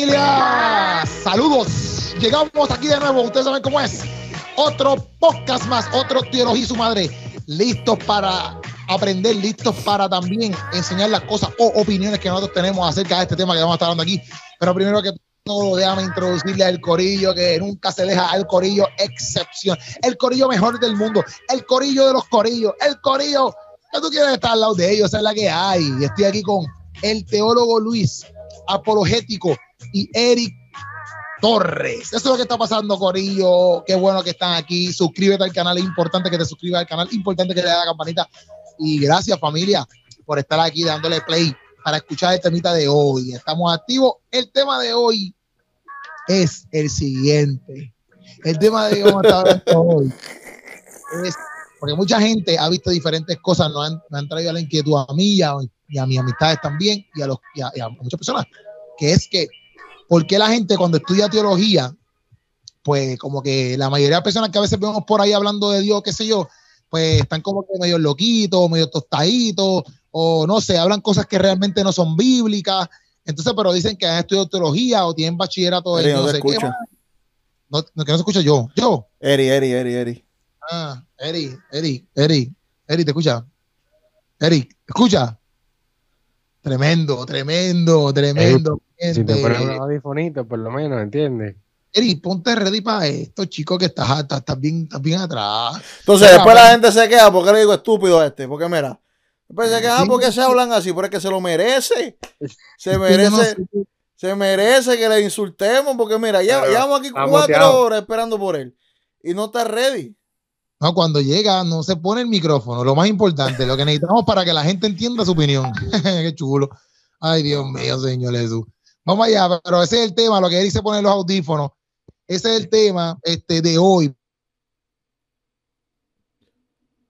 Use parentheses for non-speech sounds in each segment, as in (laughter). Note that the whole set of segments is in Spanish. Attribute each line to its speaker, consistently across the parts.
Speaker 1: familia! Saludos. Llegamos aquí de nuevo. Ustedes saben cómo es. Otro podcast más, otro teología y su madre. Listos para aprender, listos para también enseñar las cosas o opiniones que nosotros tenemos acerca de este tema que vamos a estar hablando aquí. Pero primero que todo, déjame introducirle al corillo que nunca se deja al corillo excepción. El corillo mejor del mundo, el corillo de los corillos, el corillo que tú quieres estar al lado de ellos, es la que hay. Estoy aquí con el teólogo Luis, apologético, y Eric Torres. Eso es lo que está pasando, Corillo. Qué bueno que están aquí. Suscríbete al canal. Es importante que te suscribas al canal. Importante que le dé la campanita y gracias familia por estar aquí dándole play para escuchar el temita de hoy. Estamos activos. El tema de hoy es el siguiente. El tema de hoy es porque mucha gente ha visto diferentes cosas, nos han, han traído la inquietud a mí y a, mis amistades también y a, los, y a, muchas personas, que es que, ¿por qué la gente cuando estudia teología, pues como que la mayoría de personas que a veces vemos por ahí hablando de Dios, qué sé yo, pues están como que medio loquitos, medio tostaditos, o no sé, hablan cosas que realmente no son bíblicas. Entonces, pero dicen que han estudiado teología o tienen bachillerato
Speaker 2: de no, sé qué.
Speaker 1: No, que no se escucha yo. Yo.
Speaker 2: Eri, Eri, Eri, Eri.
Speaker 1: Ah, Eri, Eri, Eri. Eri, ¿te escucha? Eri, ¿escucha? Tremendo, tremendo, tremendo.
Speaker 3: si te pones un audífonito, por lo menos, ¿entiendes?
Speaker 1: Eri, ponte ready para esto, chico, que estás, estás, bien, estás bien atrás.
Speaker 2: Entonces, después la gente se queda porque le digo estúpido a este, porque mira, después se queda porque se hablan así, porque se lo merece. (laughs) Se merece, se merece que le insultemos, porque mira, ya llevamos aquí cuatro horas esperando por él y no está ready.
Speaker 1: No, cuando llega no se pone el micrófono, lo más importante, lo que necesitamos para que la gente entienda su opinión. (laughs) Qué chulo. Ay, Dios mío, Señor Jesús. Vamos allá, pero ese es el tema, lo que él dice poner los audífonos ese es el tema este, de hoy.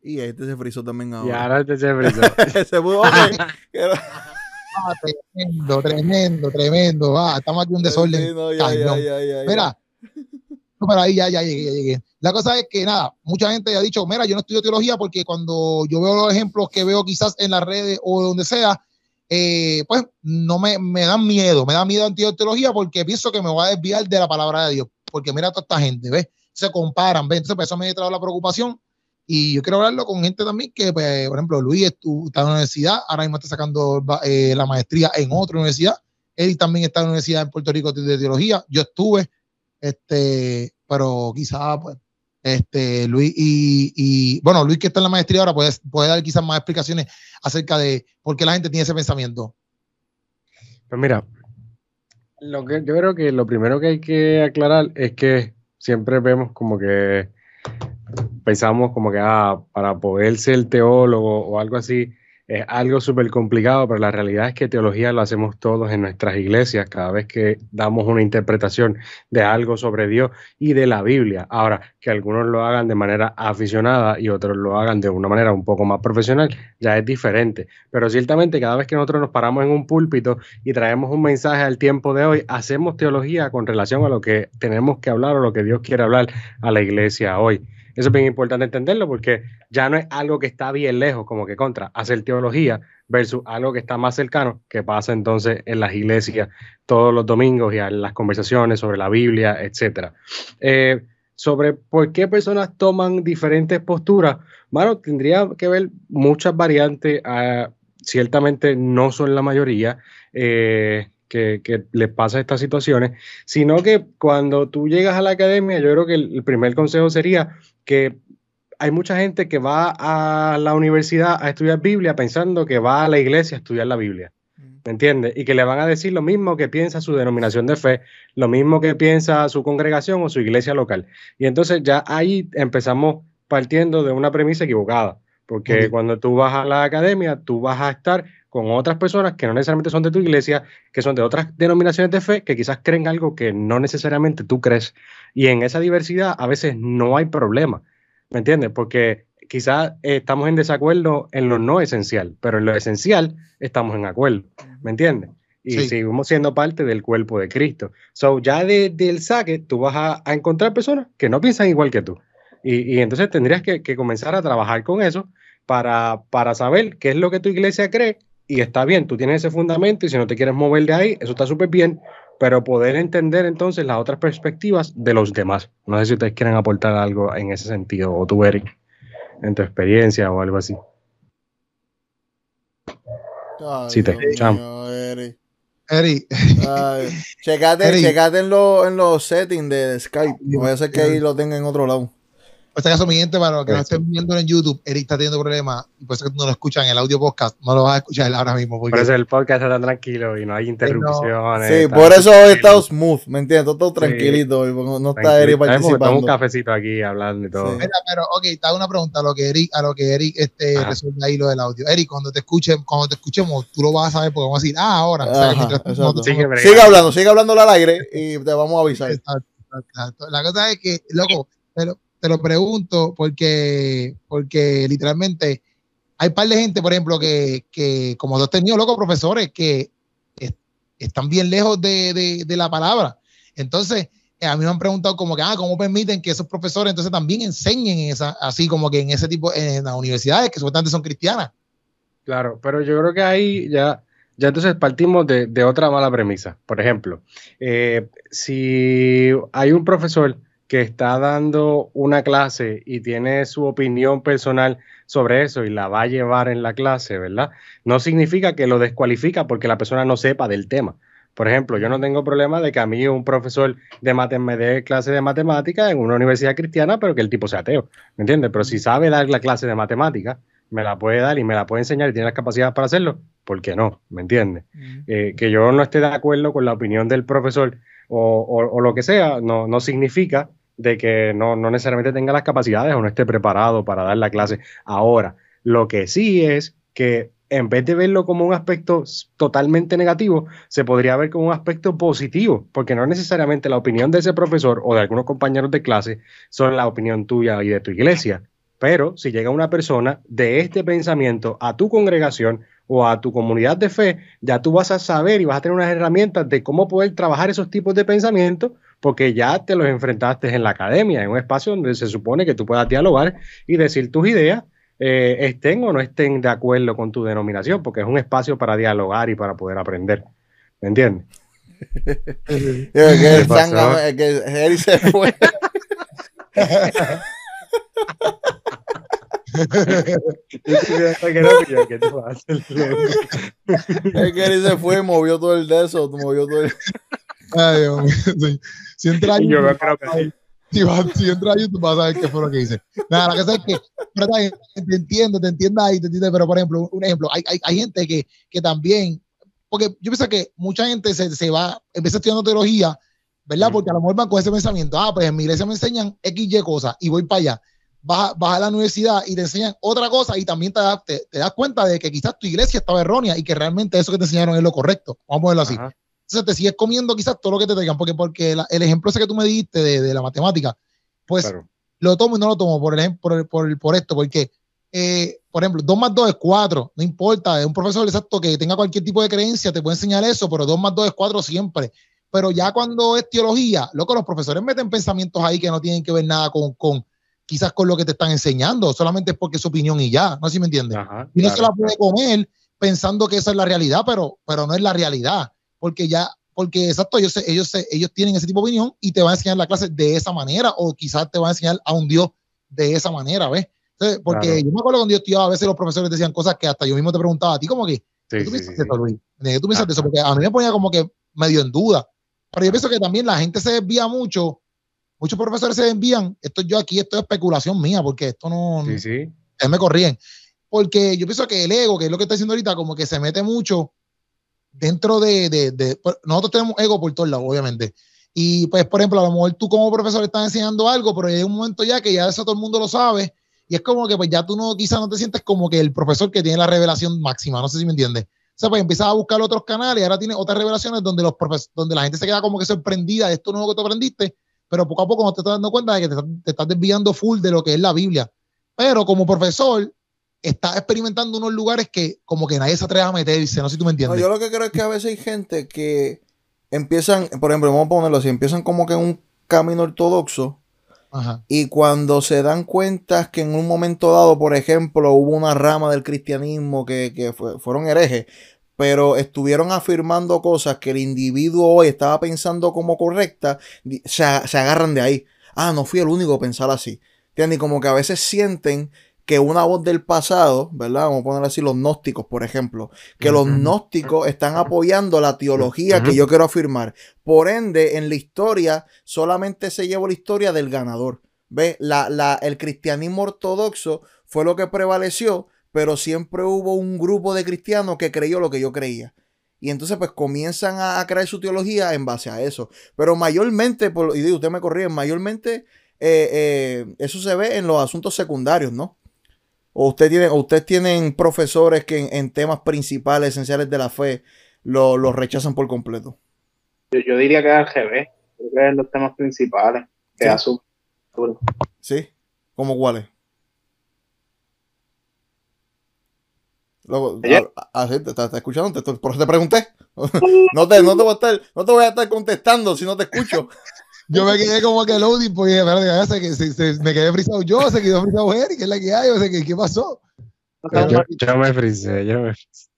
Speaker 2: Y este se frizó también ahora.
Speaker 3: Y ahora este se frizó. (laughs)
Speaker 1: se pudo ah, tremendo, tremendo, tremendo. Ah, estamos aquí en un desorden. no, ya, ya, ya, mira, pero ahí ya, ya llegué, ya llegué. La cosa es que nada, mucha gente ha dicho, mira, yo no estudio teología porque cuando yo veo los ejemplos que veo quizás en las redes o donde sea, eh, pues no me, me dan miedo, me da miedo teología porque pienso que me voy a desviar de la palabra de Dios porque mira a toda esta gente, ¿ves? Se comparan, ¿ves? Entonces, pues, eso me ha traído la preocupación. Y yo quiero hablarlo con gente también que, pues, por ejemplo, Luis está en la universidad, ahora mismo está sacando eh, la maestría en otra universidad. Él también está en la Universidad en Puerto Rico de Teología. Yo estuve, este, pero quizás, pues, este, Luis y, bueno, Luis que está en la maestría ahora puede, puede dar quizás más explicaciones acerca de por qué la gente tiene ese pensamiento.
Speaker 3: Pues mira, lo que yo creo que lo primero que hay que aclarar es que siempre vemos como que pensamos como que ah, para poder ser teólogo o algo así, es algo súper complicado, pero la realidad es que teología lo hacemos todos en nuestras iglesias cada vez que damos una interpretación de algo sobre Dios y de la Biblia. Ahora, que algunos lo hagan de manera aficionada y otros lo hagan de una manera un poco más profesional, ya es diferente. Pero ciertamente cada vez que nosotros nos paramos en un púlpito y traemos un mensaje al tiempo de hoy, hacemos teología con relación a lo que tenemos que hablar o lo que Dios quiere hablar a la iglesia hoy. Eso es bien importante entenderlo porque ya no es algo que está bien lejos, como que contra, hacer teología versus algo que está más cercano, que pasa entonces en las iglesias todos los domingos y en las conversaciones sobre la Biblia, etc. Eh, sobre por qué personas toman diferentes posturas, bueno, tendría que ver muchas variantes, ah, ciertamente no son la mayoría. Eh, que, que, les pasa estas situaciones, sino que cuando tú llegas a la academia, yo creo que el primer consejo sería que hay mucha gente que va a la universidad a estudiar Biblia pensando que va a la iglesia a estudiar la Biblia. Mm. ¿Me entiendes? Y que le van a decir lo mismo que piensa su denominación de fe, lo mismo que piensa su congregación o su iglesia local. Y entonces ya ahí empezamos partiendo de una premisa equivocada, porque cuando tú vas a la academia, tú vas a estar con otras personas que no necesariamente son de tu iglesia, que son de otras denominaciones de fe, que quizás creen algo que no necesariamente tú crees. Y en esa diversidad a veces no hay problema, ¿me entiendes? Porque quizás estamos en desacuerdo en lo no esencial, pero en lo esencial estamos en acuerdo, ¿me entiendes? Y seguimos siendo parte del cuerpo de Cristo. So, ya desde de, el saque, tú vas a, encontrar personas que no piensan igual que tú. Y, y entonces tendrías que, que, comenzar a trabajar con eso para, para saber qué es lo que tu iglesia cree y está bien, tú tienes ese fundamento y si no te quieres mover de ahí, eso está súper bien, pero poder entender entonces las otras perspectivas de los demás. No sé si ustedes quieren aportar algo en ese sentido, o tú, Eric, en tu experiencia o algo así.
Speaker 2: sí, te escuchamos.
Speaker 1: Eric.
Speaker 2: checate, en, en los settings de Skype. Puede ser que ahí lo tenga en otro lado.
Speaker 1: Por este caso, mi gente, para los que no estén viendo en YouTube, Eric está teniendo problemas y por eso que tú no lo escuchas en el audio podcast, no lo vas a escuchar ahora mismo.
Speaker 3: Porque... Por eso el podcast está tan tranquilo y no hay interrupciones.
Speaker 2: Sí, por eso he estado smooth, ¿me entiendes? Todo, tranquilito, no está Eric participando.
Speaker 3: Un cafecito aquí hablando y todo.
Speaker 1: Mira, pero, ok, hago una pregunta a lo que Eric, a lo que Eric este, resuelve ahí lo del audio. Eric, cuando te escuche, cuando te escuchemos, tú lo vas a saber porque vamos a decir, ah, ahora.
Speaker 2: sigue, hablando, sigue hablando al aire y te vamos a avisar.
Speaker 1: La cosa es que, loco, pero te lo pregunto porque, porque literalmente hay un par de gente, por ejemplo, que, que como tú has tenido locos profesores que están bien lejos de, de, la palabra. Entonces, eh, a mí me han preguntado como que, ah, ¿cómo permiten que esos profesores entonces también enseñen esa, así como que en ese tipo, en las universidades que supuestamente son cristianas?
Speaker 3: Claro, pero yo creo que ahí ya, ya entonces partimos de, de otra mala premisa. Por ejemplo, eh, si hay un profesor que está dando una clase y tiene su opinión personal sobre eso y la va a llevar en la clase, ¿verdad? No significa que lo descualifica porque la persona no sepa del tema. Por ejemplo, yo no tengo problema de que a mí un profesor de me dé clase de matemática en una universidad cristiana, pero que el tipo sea ateo, ¿me entiendes? Pero si sabe dar la clase de matemática, me la puede dar y me la puede enseñar y tiene las capacidades para hacerlo, ¿por qué no? ¿Me entiendes? Eh, que yo no esté de acuerdo con la opinión del profesor o, lo que sea, no, no significa de que no, necesariamente tenga las capacidades o no esté preparado para dar la clase. Ahora, lo que sí es que en vez de verlo como un aspecto totalmente negativo, se podría ver como un aspecto positivo, porque no necesariamente la opinión de ese profesor o de algunos compañeros de clase son la opinión tuya y de tu iglesia. Pero si llega una persona de este pensamiento a tu congregación o a tu comunidad de fe, ya tú vas a saber y vas a tener unas herramientas de cómo poder trabajar esos tipos de pensamientos porque ya te los enfrentaste en la academia, en un espacio donde se supone que tú puedas dialogar y decir tus ideas, eh, estén o no estén de acuerdo con tu denominación, porque es un espacio para dialogar y para poder aprender. ¿Me entiendes? (laughs)
Speaker 2: que, el que se fue. (laughs) (laughs) es que él se fue, movió todo el de eso, movió todo el.
Speaker 1: Ay, Dios Si entra ahí, yo creo que Si, si entra ahí, tú vas a ver qué fue lo que hice. Nada, la cosa es que te entiendo, te entiendo ahí, te entiendo, pero por ejemplo, un ejemplo, hay, hay, hay gente que, que también, porque yo pienso que mucha gente se, se va, empieza estudiando teología, ¿verdad? Porque a lo mejor van con ese pensamiento, ah, pues en mi iglesia me enseñan X, Y cosas y voy para allá. Vas, vas, a la universidad y te enseñan otra cosa y también te, das, te, das cuenta de que quizás tu iglesia estaba errónea y que realmente eso que te enseñaron es lo correcto. Vamos a verlo así. Entonces te sigues comiendo quizás todo lo que te traigan, porque, porque el ejemplo ese que tú me diste de, de la matemática, pues lo tomo y no lo tomo por, ejemplo, por, por, por esto, porque, eh, por ejemplo, 2 más 2 es 4, no importa, es un profesor exacto que tenga cualquier tipo de creencia, te puede enseñar eso, pero 2 más 2 es 4 siempre. Pero ya cuando es teología, lo que los profesores meten pensamientos ahí que no tienen que ver nada con, con quizás con lo que te están enseñando, solamente es porque es su opinión y ya, no sé si me entiendes. y no se la puede comer pensando que esa es la realidad, pero, pero no es la realidad porque ya, porque exacto, ellos, ellos, ellos tienen ese tipo de opinión y te van a enseñar la clase de esa manera o quizás te van a enseñar a un Dios de esa manera, ¿ves? porque yo me acuerdo cuando yo estudiaba, a veces los profesores decían cosas que hasta yo mismo te preguntaba a ti, como que, sí, ¿tú piensas de eso, Luis? ¿Tú piensas de eso? Porque a mí me ponía como que medio en duda. Pero yo pienso que también la gente se desvía mucho, muchos profesores se desvían, esto yo aquí, esto es especulación mía, porque esto no,
Speaker 3: sí, sí.
Speaker 1: me corrían. Porque yo pienso que el ego, que es lo que está diciendo ahorita, como que se mete mucho dentro de, de, pues, nosotros tenemos ego por todos lados, obviamente. Y pues, por ejemplo, a lo mejor tú como profesor estás enseñando algo, pero hay un momento ya que ya eso todo el mundo lo sabe. Y es como que pues ya tú no, quizás no te sientes como que el profesor que tiene la revelación máxima, no sé si me entiendes. O sea, pues empiezas a buscar otros canales y ahora tiene otras revelaciones donde, los donde la gente se queda como que sorprendida de esto nuevo que tú aprendiste, pero poco a poco no te estás dando cuenta de que te, te estás desviando full de lo que es la Biblia. Pero como profesor, está experimentando unos lugares que como que nadie se atreve a meterse, no sé si tú me entiendes.
Speaker 2: yo lo que creo es que a veces hay gente que empiezan, por ejemplo, vamos a ponerlo así, empiezan como que en un camino ortodoxo y cuando se dan cuenta que en un momento dado, por ejemplo, hubo una rama del cristianismo que, fueron herejes, pero estuvieron afirmando cosas que el individuo hoy estaba pensando como correcta, se, agarran de ahí. Ah, no fui el único a pensar así. ¿Entiendes? Y como que a veces sienten que una voz del pasado, ¿verdad? Vamos a poner así los gnósticos, por ejemplo, que los gnósticos están apoyando la teología que yo quiero afirmar. Por ende, en la historia solamente se llevó la historia del ganador. ¿Ves? La, la, el cristianismo ortodoxo fue lo que prevaleció, pero siempre hubo un grupo de cristianos que creyó lo que yo creía. Y entonces pues comienzan a, crear su teología en base a eso. Pero mayormente, por, y usted me corría, mayormente eh, eh, eso se ve en los asuntos secundarios, ¿no? O usted tiene, ustedes tienen profesores que en, temas principales, esenciales de la fe, lo, rechazan por completo.
Speaker 4: Yo, diría que es al creo que es los temas principales que
Speaker 2: ¿Sí? ¿Sí? ¿Cómo cuáles? Luego, te, estás escuchando, te, por eso te pregunté. (laughs) no, te, no, te voy a estar, no te voy a estar contestando si no te escucho. (laughs)
Speaker 1: yo me quedé como que loading, porque se, se, me quedé frisado yo, se quedó frisado Eric, que es la que hay, o sea, ¿qué, qué pasó?
Speaker 3: Yo, yo, me frisé, yo me frisé.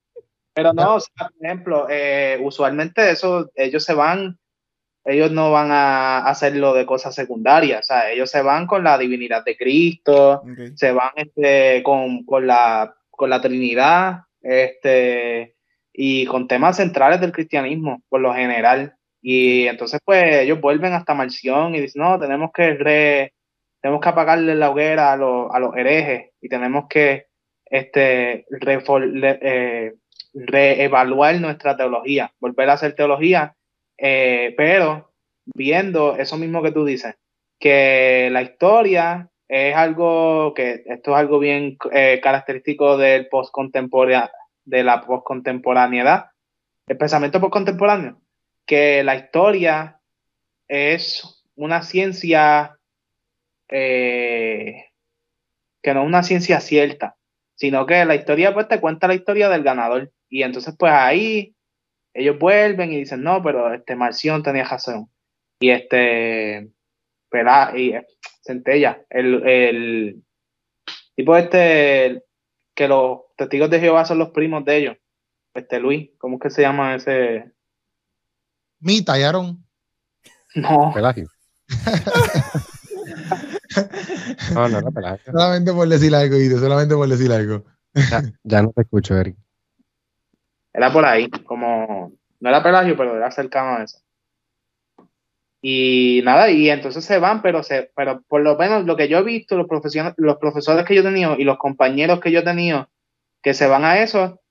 Speaker 4: Pero no, o sea, por ejemplo, eh, usualmente eso, ellos se van, ellos no van a hacerlo de cosas secundarias, o sea, ellos se van con la divinidad de Cristo, se van este, con, con la con la Trinidad, este, y con temas centrales del cristianismo, por lo general. Y entonces, pues, ellos vuelven hasta Marción y dicen, no, tenemos que re, tenemos que apagarle la hoguera a, los, a los herejes y tenemos que este, eh, reevaluar nuestra teología, volver a hacer teología, eh, pero viendo eso mismo que tú dices, que la historia es algo que esto es algo bien eh, característico del de la postcontemporaneidad, el pensamiento postcontemporáneo, que la historia es una ciencia eh, que no es una ciencia cierta, sino que la historia pues te cuenta la historia del ganador y entonces pues ahí ellos vuelven y dicen no, pero este Marción tenía razón y este, pero, y Centella, el, el tipo este, que los testigos de Jehová son los primos de ellos. Este Luis, ¿cómo es que se llama ese?
Speaker 1: Mita y
Speaker 4: No.
Speaker 3: Pelagio. (laughs) no, no era Pelagio.
Speaker 1: Solamente por decir algo, Guido, solamente por decir algo.
Speaker 3: Ya, ya, no te escucho, Eric.
Speaker 4: Era por ahí, como. No era Pelagio, pero era cercano a eso. Y nada, y entonces se van, pero, se, pero por lo menos lo que yo he visto, los, los profesores que yo he tenido y los compañeros que yo he tenido que se van a eso,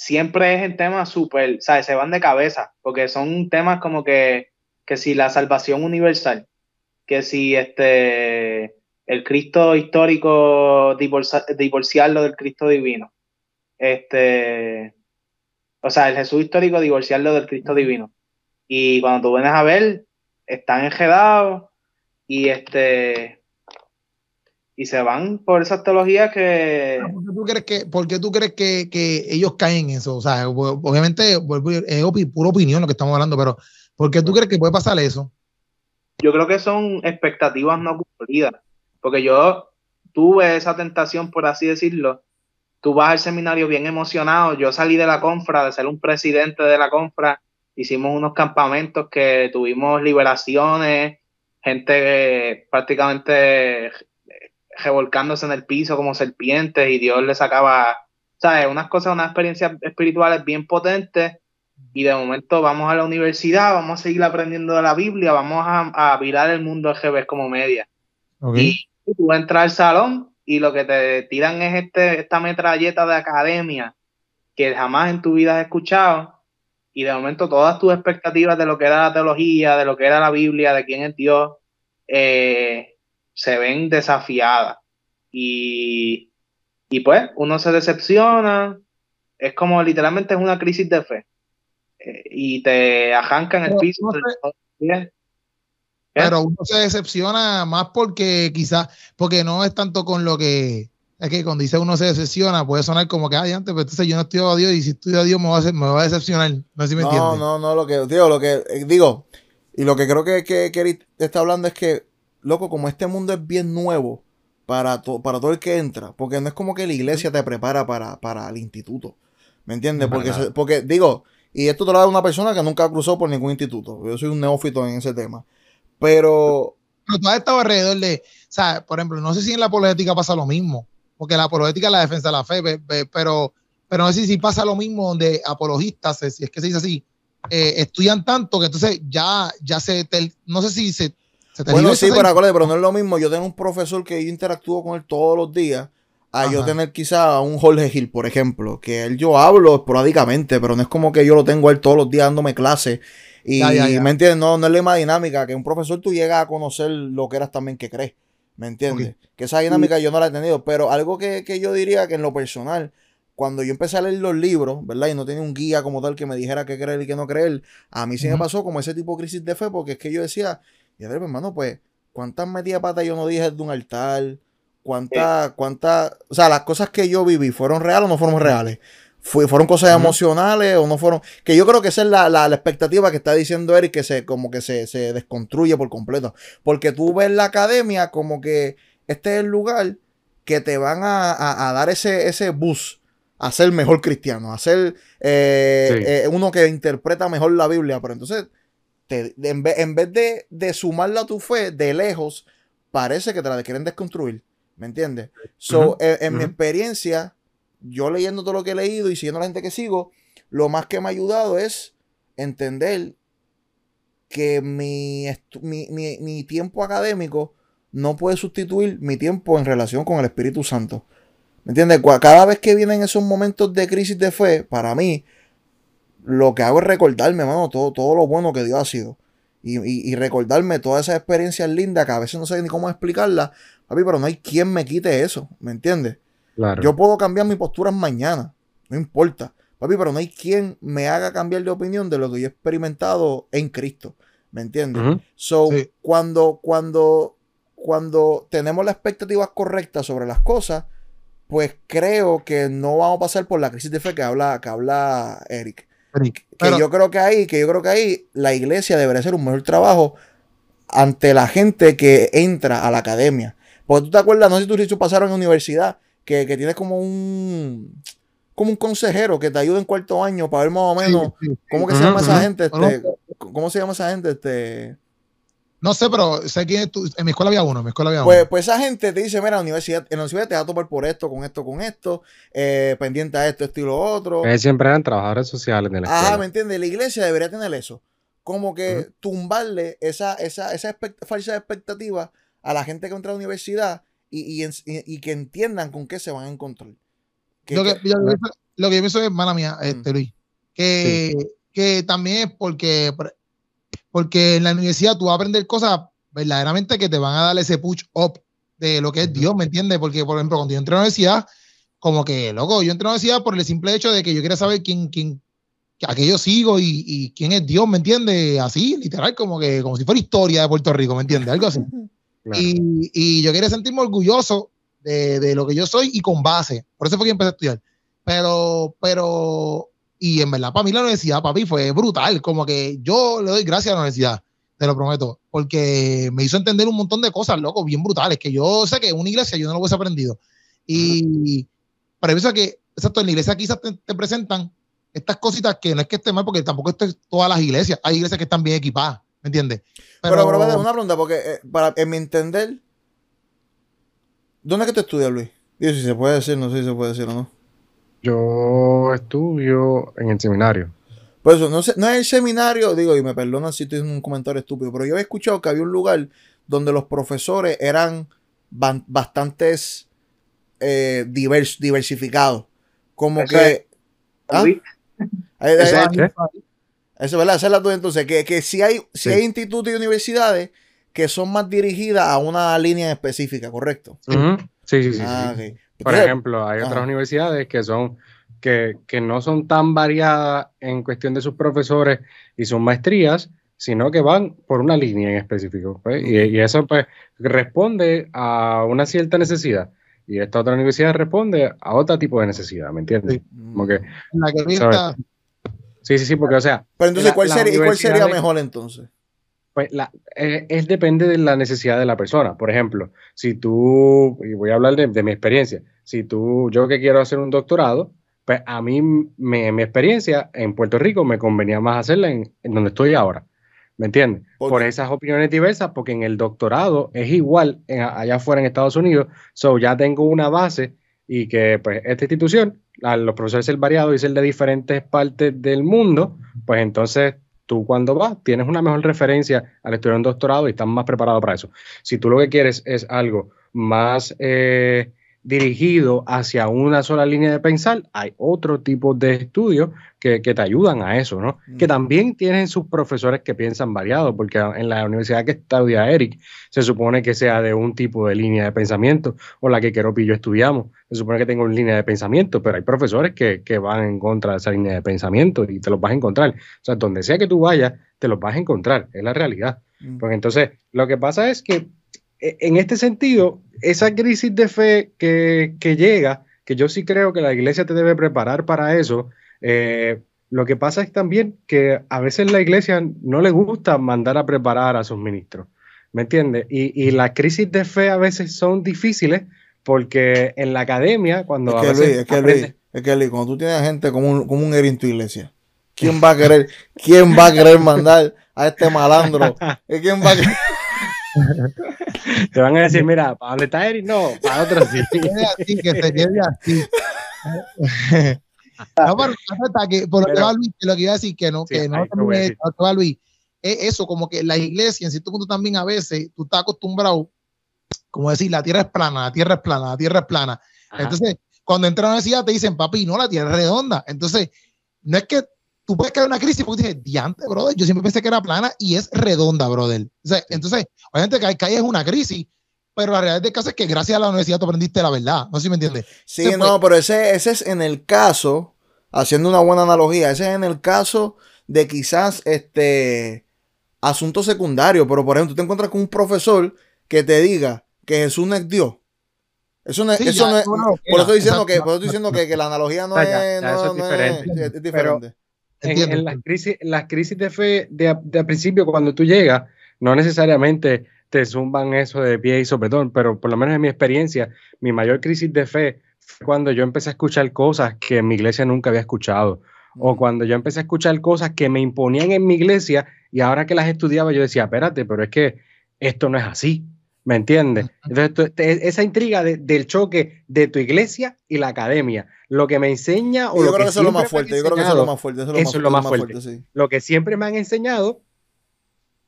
Speaker 4: siempre es en temas súper, ¿sabes? Se van de cabeza, porque son temas como que, que si la salvación universal, que si este, el Cristo histórico divorciarlo del Cristo divino, este, o sea, el Jesús histórico divorciarlo del Cristo divino. Y cuando tú vienes a ver, están enredados y este y se van por esas teologías que...
Speaker 1: ¿Por qué tú crees que, por tú crees que, ellos caen en eso? O sea, obviamente es pura opinión lo que estamos hablando, pero ¿por qué tú crees que puede pasar eso?
Speaker 4: Yo creo que son expectativas no cumplidas, porque yo tuve esa tentación, por así decirlo. Tú vas al seminario bien emocionado, yo salí de la confra, de ser un presidente de la confra, hicimos unos campamentos que tuvimos liberaciones, gente prácticamente revolcándose en el piso como serpientes y Dios le sacaba, ¿sabes? Unas cosas, unas experiencias espirituales bien potentes y de momento vamos a la universidad, vamos a seguir aprendiendo de la Biblia, vamos a, virar el mundo GB como media. Y tú entras al salón y lo que te tiran es este, esta metralleta de academia que jamás en tu vida has escuchado y de momento todas tus expectativas de lo que era la teología, de lo que era la Biblia, de quién es Dios, eh, se ven desafiadas. Y, y, pues uno se decepciona, es como literalmente es una crisis de fe. Eh, y te arrancan el piso.
Speaker 1: Pero uno se decepciona más porque quizás, porque no es tanto con lo que es que cuando dice uno se decepciona, puede sonar como que, ay, antes, pero entonces yo no estudio a Dios y si estudio a Dios me va a, me va a decepcionar. No sé si me
Speaker 2: No, no, no, lo que, digo, lo que, eh, digo, y lo que creo que, que, que está hablando es que, loco, como este mundo es bien nuevo para, para todo el que entra, porque no es como que la iglesia te prepara para, para el instituto. ¿Me entiendes? Porque, porque digo, y esto te lo da una persona que nunca cruzó por ningún instituto. Yo soy un neófito en ese tema. Pero.
Speaker 1: Pero tú has estado alrededor de. O sea, por ejemplo, no sé si en la apologética pasa lo mismo. Porque la apologética es la defensa de la fe, pero, pero no sé si pasa lo mismo donde apologistas, si es que se dice así, eh, estudian tanto que entonces ya, ya se. no sé si se.
Speaker 2: Bueno, sí, pero, pero no es lo mismo. Yo tengo un profesor que yo interactúo con él todos los días a yo tener quizá un Jorge Gil, por ejemplo, que él yo hablo esporádicamente, pero no es como que yo lo tengo él todos los días dándome clases. Y, ¿me entiendes? No, no es la misma dinámica, que un profesor tú llegas a conocer lo que eras también que crees. ¿Me entiendes? Que esa dinámica yo no la he tenido, pero algo que, yo diría que en lo personal, cuando yo empecé a leer los libros, ¿verdad? Y no tenía un guía como tal que me dijera qué creer y qué no creer, a mí sí me pasó como ese tipo de crisis de fe, porque es que yo decía, y a ver, hermano, pues, ¿cuántas metidas patas yo no dije de un altar? cuántas, cuánta, o sea, las cosas que yo viví, ¿fueron reales o no fueron reales? fueron cosas emocionales o no fueron. Que yo creo que esa es la, expectativa que está diciendo Eric, que se, como que se, desconstruye por completo. Porque tú ves la academia como que este es el lugar que te van a, dar ese, ese bus a ser mejor cristiano, a ser eh, eh, uno que interpreta mejor la Biblia. Pero entonces, en, vez, en vez de, de sumarla a tu fe de lejos, parece que te la quieren desconstruir. ¿Me entiendes? So, en, mi experiencia, yo leyendo todo lo que he leído y siguiendo a la gente que sigo, lo más que me ha ayudado es entender que mi, mi, tiempo académico no puede sustituir mi tiempo en relación con el Espíritu Santo. ¿Me entiendes? Cada vez que vienen esos momentos de crisis de fe, para mí, lo que hago es recordarme, hermano, todo, todo lo bueno que Dios ha sido. Y, y, recordarme todas esas experiencias lindas que a veces no sé ni cómo explicarlas, Papi, pero no hay quien me quite eso, ¿me entiendes? Claro. Yo puedo cambiar mi postura mañana, no importa. Papi, pero no hay quien me haga cambiar de opinión de lo que yo he experimentado en Cristo, ¿me entiendes? So, cuando, cuando, cuando tenemos las expectativas correctas sobre las cosas, pues creo que no vamos a pasar por la crisis de fe que habla, que habla Eric. Que yo creo que ahí, que yo creo que ahí la iglesia debería hacer un mejor trabajo ante la gente que entra a la academia. Porque tú te acuerdas, no sé si tú dicho pasaron en universidad, que, que tienes como un como un consejero que te ayuda en cuarto año para ver más o menos cómo que se llama esa gente, este, cómo se llama esa gente, este.
Speaker 1: No sé, pero sé quién tú. En mi escuela había uno, en mi escuela había
Speaker 2: pues,
Speaker 1: uno.
Speaker 2: Pues esa gente te dice, mira, la universidad, en la universidad te va a topar por esto, con esto, con esto, eh, pendiente a esto, esto y lo otro.
Speaker 3: Ellos siempre eran trabajadores sociales de la
Speaker 2: escuela. Ajá, ¿me entiendes? La iglesia debería tener eso. Como que tumbarle esa, esa, esa falsa expectativa a la gente que entra a la universidad y, y, que entiendan con qué se van a encontrar.
Speaker 1: lo, que, yo, lo, que, pienso es, mala mía, este, Luis, que, que también es porque, porque en la universidad tú vas a aprender cosas verdaderamente que te van a dar ese push up de lo que es Dios, ¿me entiendes? Porque, por ejemplo, cuando yo entré a la universidad, como que, loco, yo entré a la universidad por el simple hecho de que yo quería saber quién, quién, a qué yo sigo y, y quién es Dios, ¿me entiendes? Así, literal, como que, como si fuera historia de Puerto Rico, ¿me entiendes? Algo así. Y, yo quería sentirme orgulloso de, lo que yo soy y con base. Por eso fue que empecé a estudiar. Pero, pero, y en verdad, para mí la universidad, papi, fue brutal. Como que yo le doy gracias a la universidad, te lo prometo, porque me hizo entender un montón de cosas, loco, bien brutales, que yo sé que en una iglesia yo no lo hubiese aprendido. Y para eso que, exacto, en la iglesia quizás te, presentan estas cositas que no es que esté mal, porque tampoco es todas las iglesias. Hay iglesias que están bien equipadas, ¿me entiendes?
Speaker 2: Pero, pero, una pregunta, porque eh, para, en mi entender, ¿dónde es que tú estudias, Luis? Digo, si se puede decir, no sé si se puede decir o no.
Speaker 3: Yo estudio en el seminario.
Speaker 2: Por eso, no, sé, no es el seminario, digo, y me perdonan si estoy en un comentario estúpido, pero yo he escuchado que había un lugar donde los profesores eran bastantes eh, diversificados. Como que. ¿ah? (laughs) Eso, ¿verdad? Esa es la tuya entonces. Que, que si hay, si hay institutos y universidades que son más dirigidas a una línea específica, ¿correcto?
Speaker 3: Sí, sí, sí. Ah, Por ejemplo, hay otras universidades que son que, no son tan variadas en cuestión de sus profesores y sus maestrías, sino que van por una línea en específico. Pues, y, eso pues responde a una cierta necesidad. Y esta otra universidad responde a otro tipo de necesidad, ¿me entiendes? Como que, la que Sí, sí, sí, porque, o sea.
Speaker 2: Pero entonces, ¿cuál, sería, mejor entonces?
Speaker 3: Pues la, eh, es depende de la necesidad de la persona. Por ejemplo, si tú, y voy a hablar de, mi experiencia, si tú, yo que quiero hacer un doctorado, Pues a mí, me, mi experiencia en Puerto Rico me convenía más hacerla en, donde estoy ahora. ¿Me entiendes? Por, esas opiniones diversas, porque en el doctorado es igual allá afuera en Estados Unidos. So ya tengo una base y que pues esta institución, los profesores ser variados y ser de diferentes partes del mundo, pues entonces tú cuando vas tienes una mejor referencia al estudiar un doctorado y estás más preparado para eso. Si tú lo que quieres es algo más eh, dirigido hacia una sola línea de pensar, hay otro tipo de estudios que, te ayudan a eso, ¿no? Que mm. también tienen sus profesores que piensan variado, porque en la universidad que estudia Eric, se supone que sea de un tipo de línea de pensamiento, o la que Keropi y yo estudiamos, se supone que tengo una línea de pensamiento, pero hay profesores que, que van en contra de esa línea de pensamiento y te los vas a encontrar. O sea, donde sea que tú vayas, te los vas a encontrar, es la realidad. Mm. Porque entonces, lo que pasa es que en este sentido, esa crisis de fe que, llega, que yo sí creo que la iglesia te debe preparar para eso, eh, lo que pasa es también que a veces la iglesia no le gusta mandar a preparar a sus ministros, ¿me entiendes? Y, y las crisis de fe a veces son difíciles porque en la academia, cuando
Speaker 2: es que,
Speaker 3: a veces
Speaker 2: es, que es que cuando tú tienes gente como un, como un en tu iglesia, ¿quién va a querer, quién va a querer mandar a este malandro? ¿Quién va a querer? (laughs)
Speaker 3: Te van a decir, mira, ¿para dónde está Eric? No, para otro sí. (laughs)
Speaker 1: así, que se quede así. (laughs) no, pero hasta que, por lo que va Luis, lo que iba a decir, que no, que no, también, va Luis, es eso, como que la iglesia, en cierto punto también a veces, tú estás acostumbrado, como decir, la tierra es plana, la tierra es plana, la tierra es plana. Entonces, cuando entras a la universidad te dicen, papi, no, la tierra es redonda. Entonces, no es que tú puedes caer en una crisis porque dices, diante, brother, yo siempre pensé que era plana y es redonda, brother. entonces, obviamente que caes en una crisis, pero la realidad del caso es que gracias a la universidad tú aprendiste la verdad. No sé si me entiendes.
Speaker 2: Sí, no, pero ese, ese es en el caso, haciendo una buena analogía, ese es en el caso de quizás este asunto secundario, pero por ejemplo, tú te encuentras con un profesor que te diga que Jesús no es Dios. Eso no es, eso no es, por eso estoy diciendo que, por eso estoy diciendo que, que la analogía no, es, no,
Speaker 3: diferente. es, diferente en, las, crisis, las crisis de fe de, de, principio, cuando tú llegas, no necesariamente te zumban eso de pie y todo, pero por lo menos en mi experiencia, mi mayor crisis de fe fue cuando yo empecé a escuchar cosas que en mi iglesia nunca había escuchado. O cuando yo empecé a escuchar cosas que me imponían en mi iglesia y ahora que las estudiaba yo decía, espérate, pero es que esto no es así. ¿Me entiendes? Entonces, esa intriga del choque de tu iglesia y la academia, lo que me enseña o
Speaker 2: yo
Speaker 3: lo
Speaker 2: creo que, eso es lo más fuerte, yo creo que eso es lo más fuerte,
Speaker 3: eso es lo, más, fuerte, Lo que siempre me han enseñado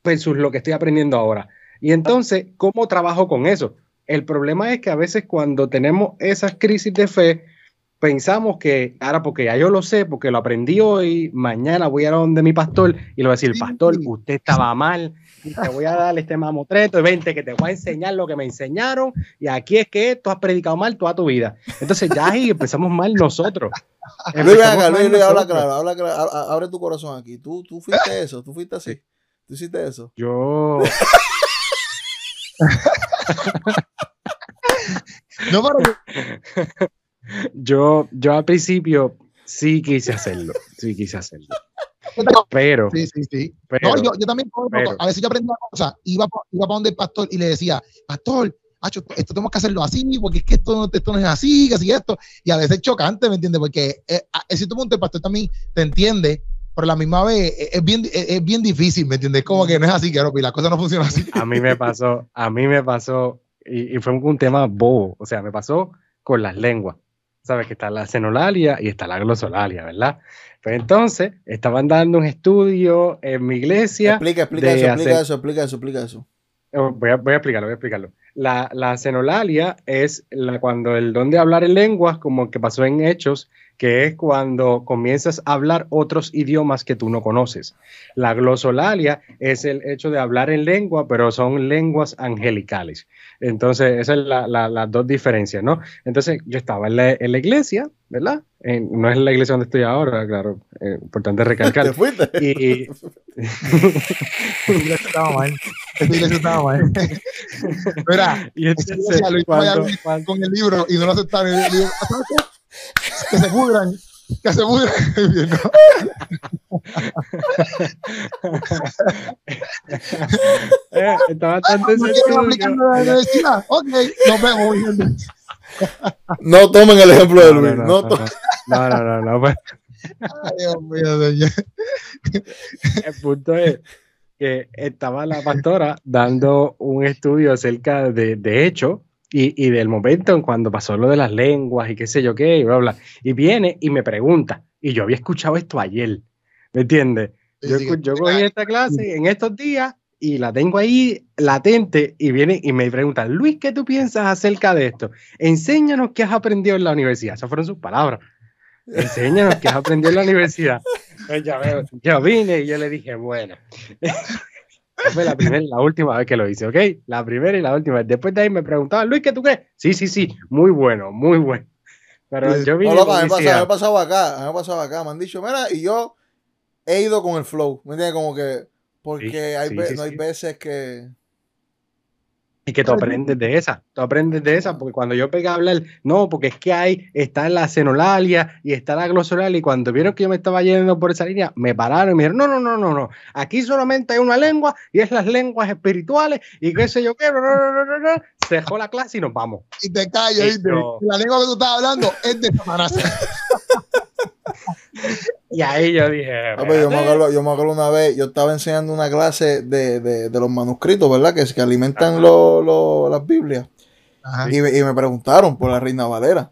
Speaker 3: versus lo que estoy aprendiendo ahora. Y entonces, ¿cómo trabajo con eso? El problema es que a veces cuando tenemos esas crisis de fe, pensamos que ahora porque ya yo lo sé, porque lo aprendí hoy, mañana voy a ir a donde mi pastor y le voy a decir, pastor, usted estaba mal, y te voy a dar este mamotreto, vente que te voy a enseñar lo que me enseñaron, y aquí es que tú has predicado mal toda tu vida. Entonces ya ahí empezamos mal nosotros. (laughs)
Speaker 2: Luis, Luis, habla claro, habla claro, abre tu corazón aquí. Tú, tú fuiste eso, tú fuiste así. Tú hiciste eso.
Speaker 3: Yo.
Speaker 1: no, pero
Speaker 3: yo, (laughs) yo al principio sí quise hacerlo, sí quise hacerlo. Pero,
Speaker 1: sí, sí, sí. no, yo, yo también, a veces yo aprendí una cosa, iba, iba para donde el pastor y le decía, pastor, esto tenemos que hacerlo así, porque es que esto, esto no es así, que así esto. Y a veces es chocante, ¿me entiendes? Porque eh, en cierto punto el pastor también te entiende, pero a la misma vez es bien, es, bien difícil, ¿me entiendes? Como que no es así, que la cosa no funciona así.
Speaker 3: A mí me pasó, a mí me pasó, y, y fue un tema bobo, o sea, me pasó con las lenguas sabes que está la senolalia y está la glosolalia, ¿verdad? Pues entonces, estaban dando un estudio en mi iglesia.
Speaker 2: Explica, explica eso, explica eso, explica eso, explica eso.
Speaker 3: Oh, voy a, voy a, explicarlo, voy a explicarlo. La, la senolalia es la, cuando el don de hablar en lenguas, como que pasó en Hechos, que es cuando comienzas a hablar otros idiomas que tú no conoces. La glosolalia es el hecho de hablar en lengua, pero son lenguas angelicales. Entonces, esas son las dos diferencias, ¿no? Entonces, yo estaba en la, iglesia, ¿verdad? no es la iglesia donde estoy ahora, claro, eh, importante recalcar. (laughs)
Speaker 2: ¿Te fuiste?
Speaker 3: Y, (laughs)
Speaker 1: estaba mal. iglesia estaba mal. Mira, (laughs) y entonces, cuando, con el libro y no lo aceptaron. Que se pudran, que se pudran. (laughs) (laughs)
Speaker 3: eh, estaba tan decepcionado.
Speaker 1: Ok, nos vemos.
Speaker 2: no tomen el ejemplo de Luis. No,
Speaker 3: no, no, no, no, pues. Ay, Dios mío, El punto es que estaba la pastora dando un estudio acerca de, de hecho y, y, del momento en cuando pasó lo de las lenguas y qué sé yo qué, y bla, bla. Y viene y me pregunta, y yo había escuchado esto ayer, ¿me entiendes? Yo, yo cogí esta clase en estos días y la tengo ahí latente y viene y me pregunta, Luis, ¿qué tú piensas acerca de esto? Enséñanos qué has aprendido en la universidad. Esas fueron sus palabras. Enséñanos qué has aprendido en la universidad. (laughs) Pues yo vine y yo le dije, bueno. (laughs) fue la primera y la última vez que lo hice, ¿ok? La primera y la última vez. Después de ahí me preguntaban, Luis, ¿qué tú crees? Sí, sí, sí, muy bueno, muy bueno. Pero yo vine.
Speaker 2: No, me, ha pasado acá, me ha pasado acá. Me han dicho, mira, y yo he ido con el flow. ¿Me entiendes? Como que porque hay, no hay veces que...
Speaker 3: Y que tú aprendes de esa, tú aprendes de esa, porque cuando yo pegué a hablar, no, porque es que hay, está la xenolalia y está la glosolalia, y cuando vieron que yo me estaba yendo por esa línea, me pararon y me dijeron, no, no, no, no, no, aquí solamente hay una lengua y es las lenguas espirituales y qué sé yo qué, se dejó la clase y nos vamos.
Speaker 1: Y te callo, y la lengua que tú estás hablando es de Satanás.
Speaker 3: Y ahí yo dije.
Speaker 2: Ah, pues yo, me acuerdo, una vez, yo estaba enseñando una clase de, los manuscritos, ¿verdad? Que, que alimentan las Biblias. Y, me preguntaron por la Reina Valera.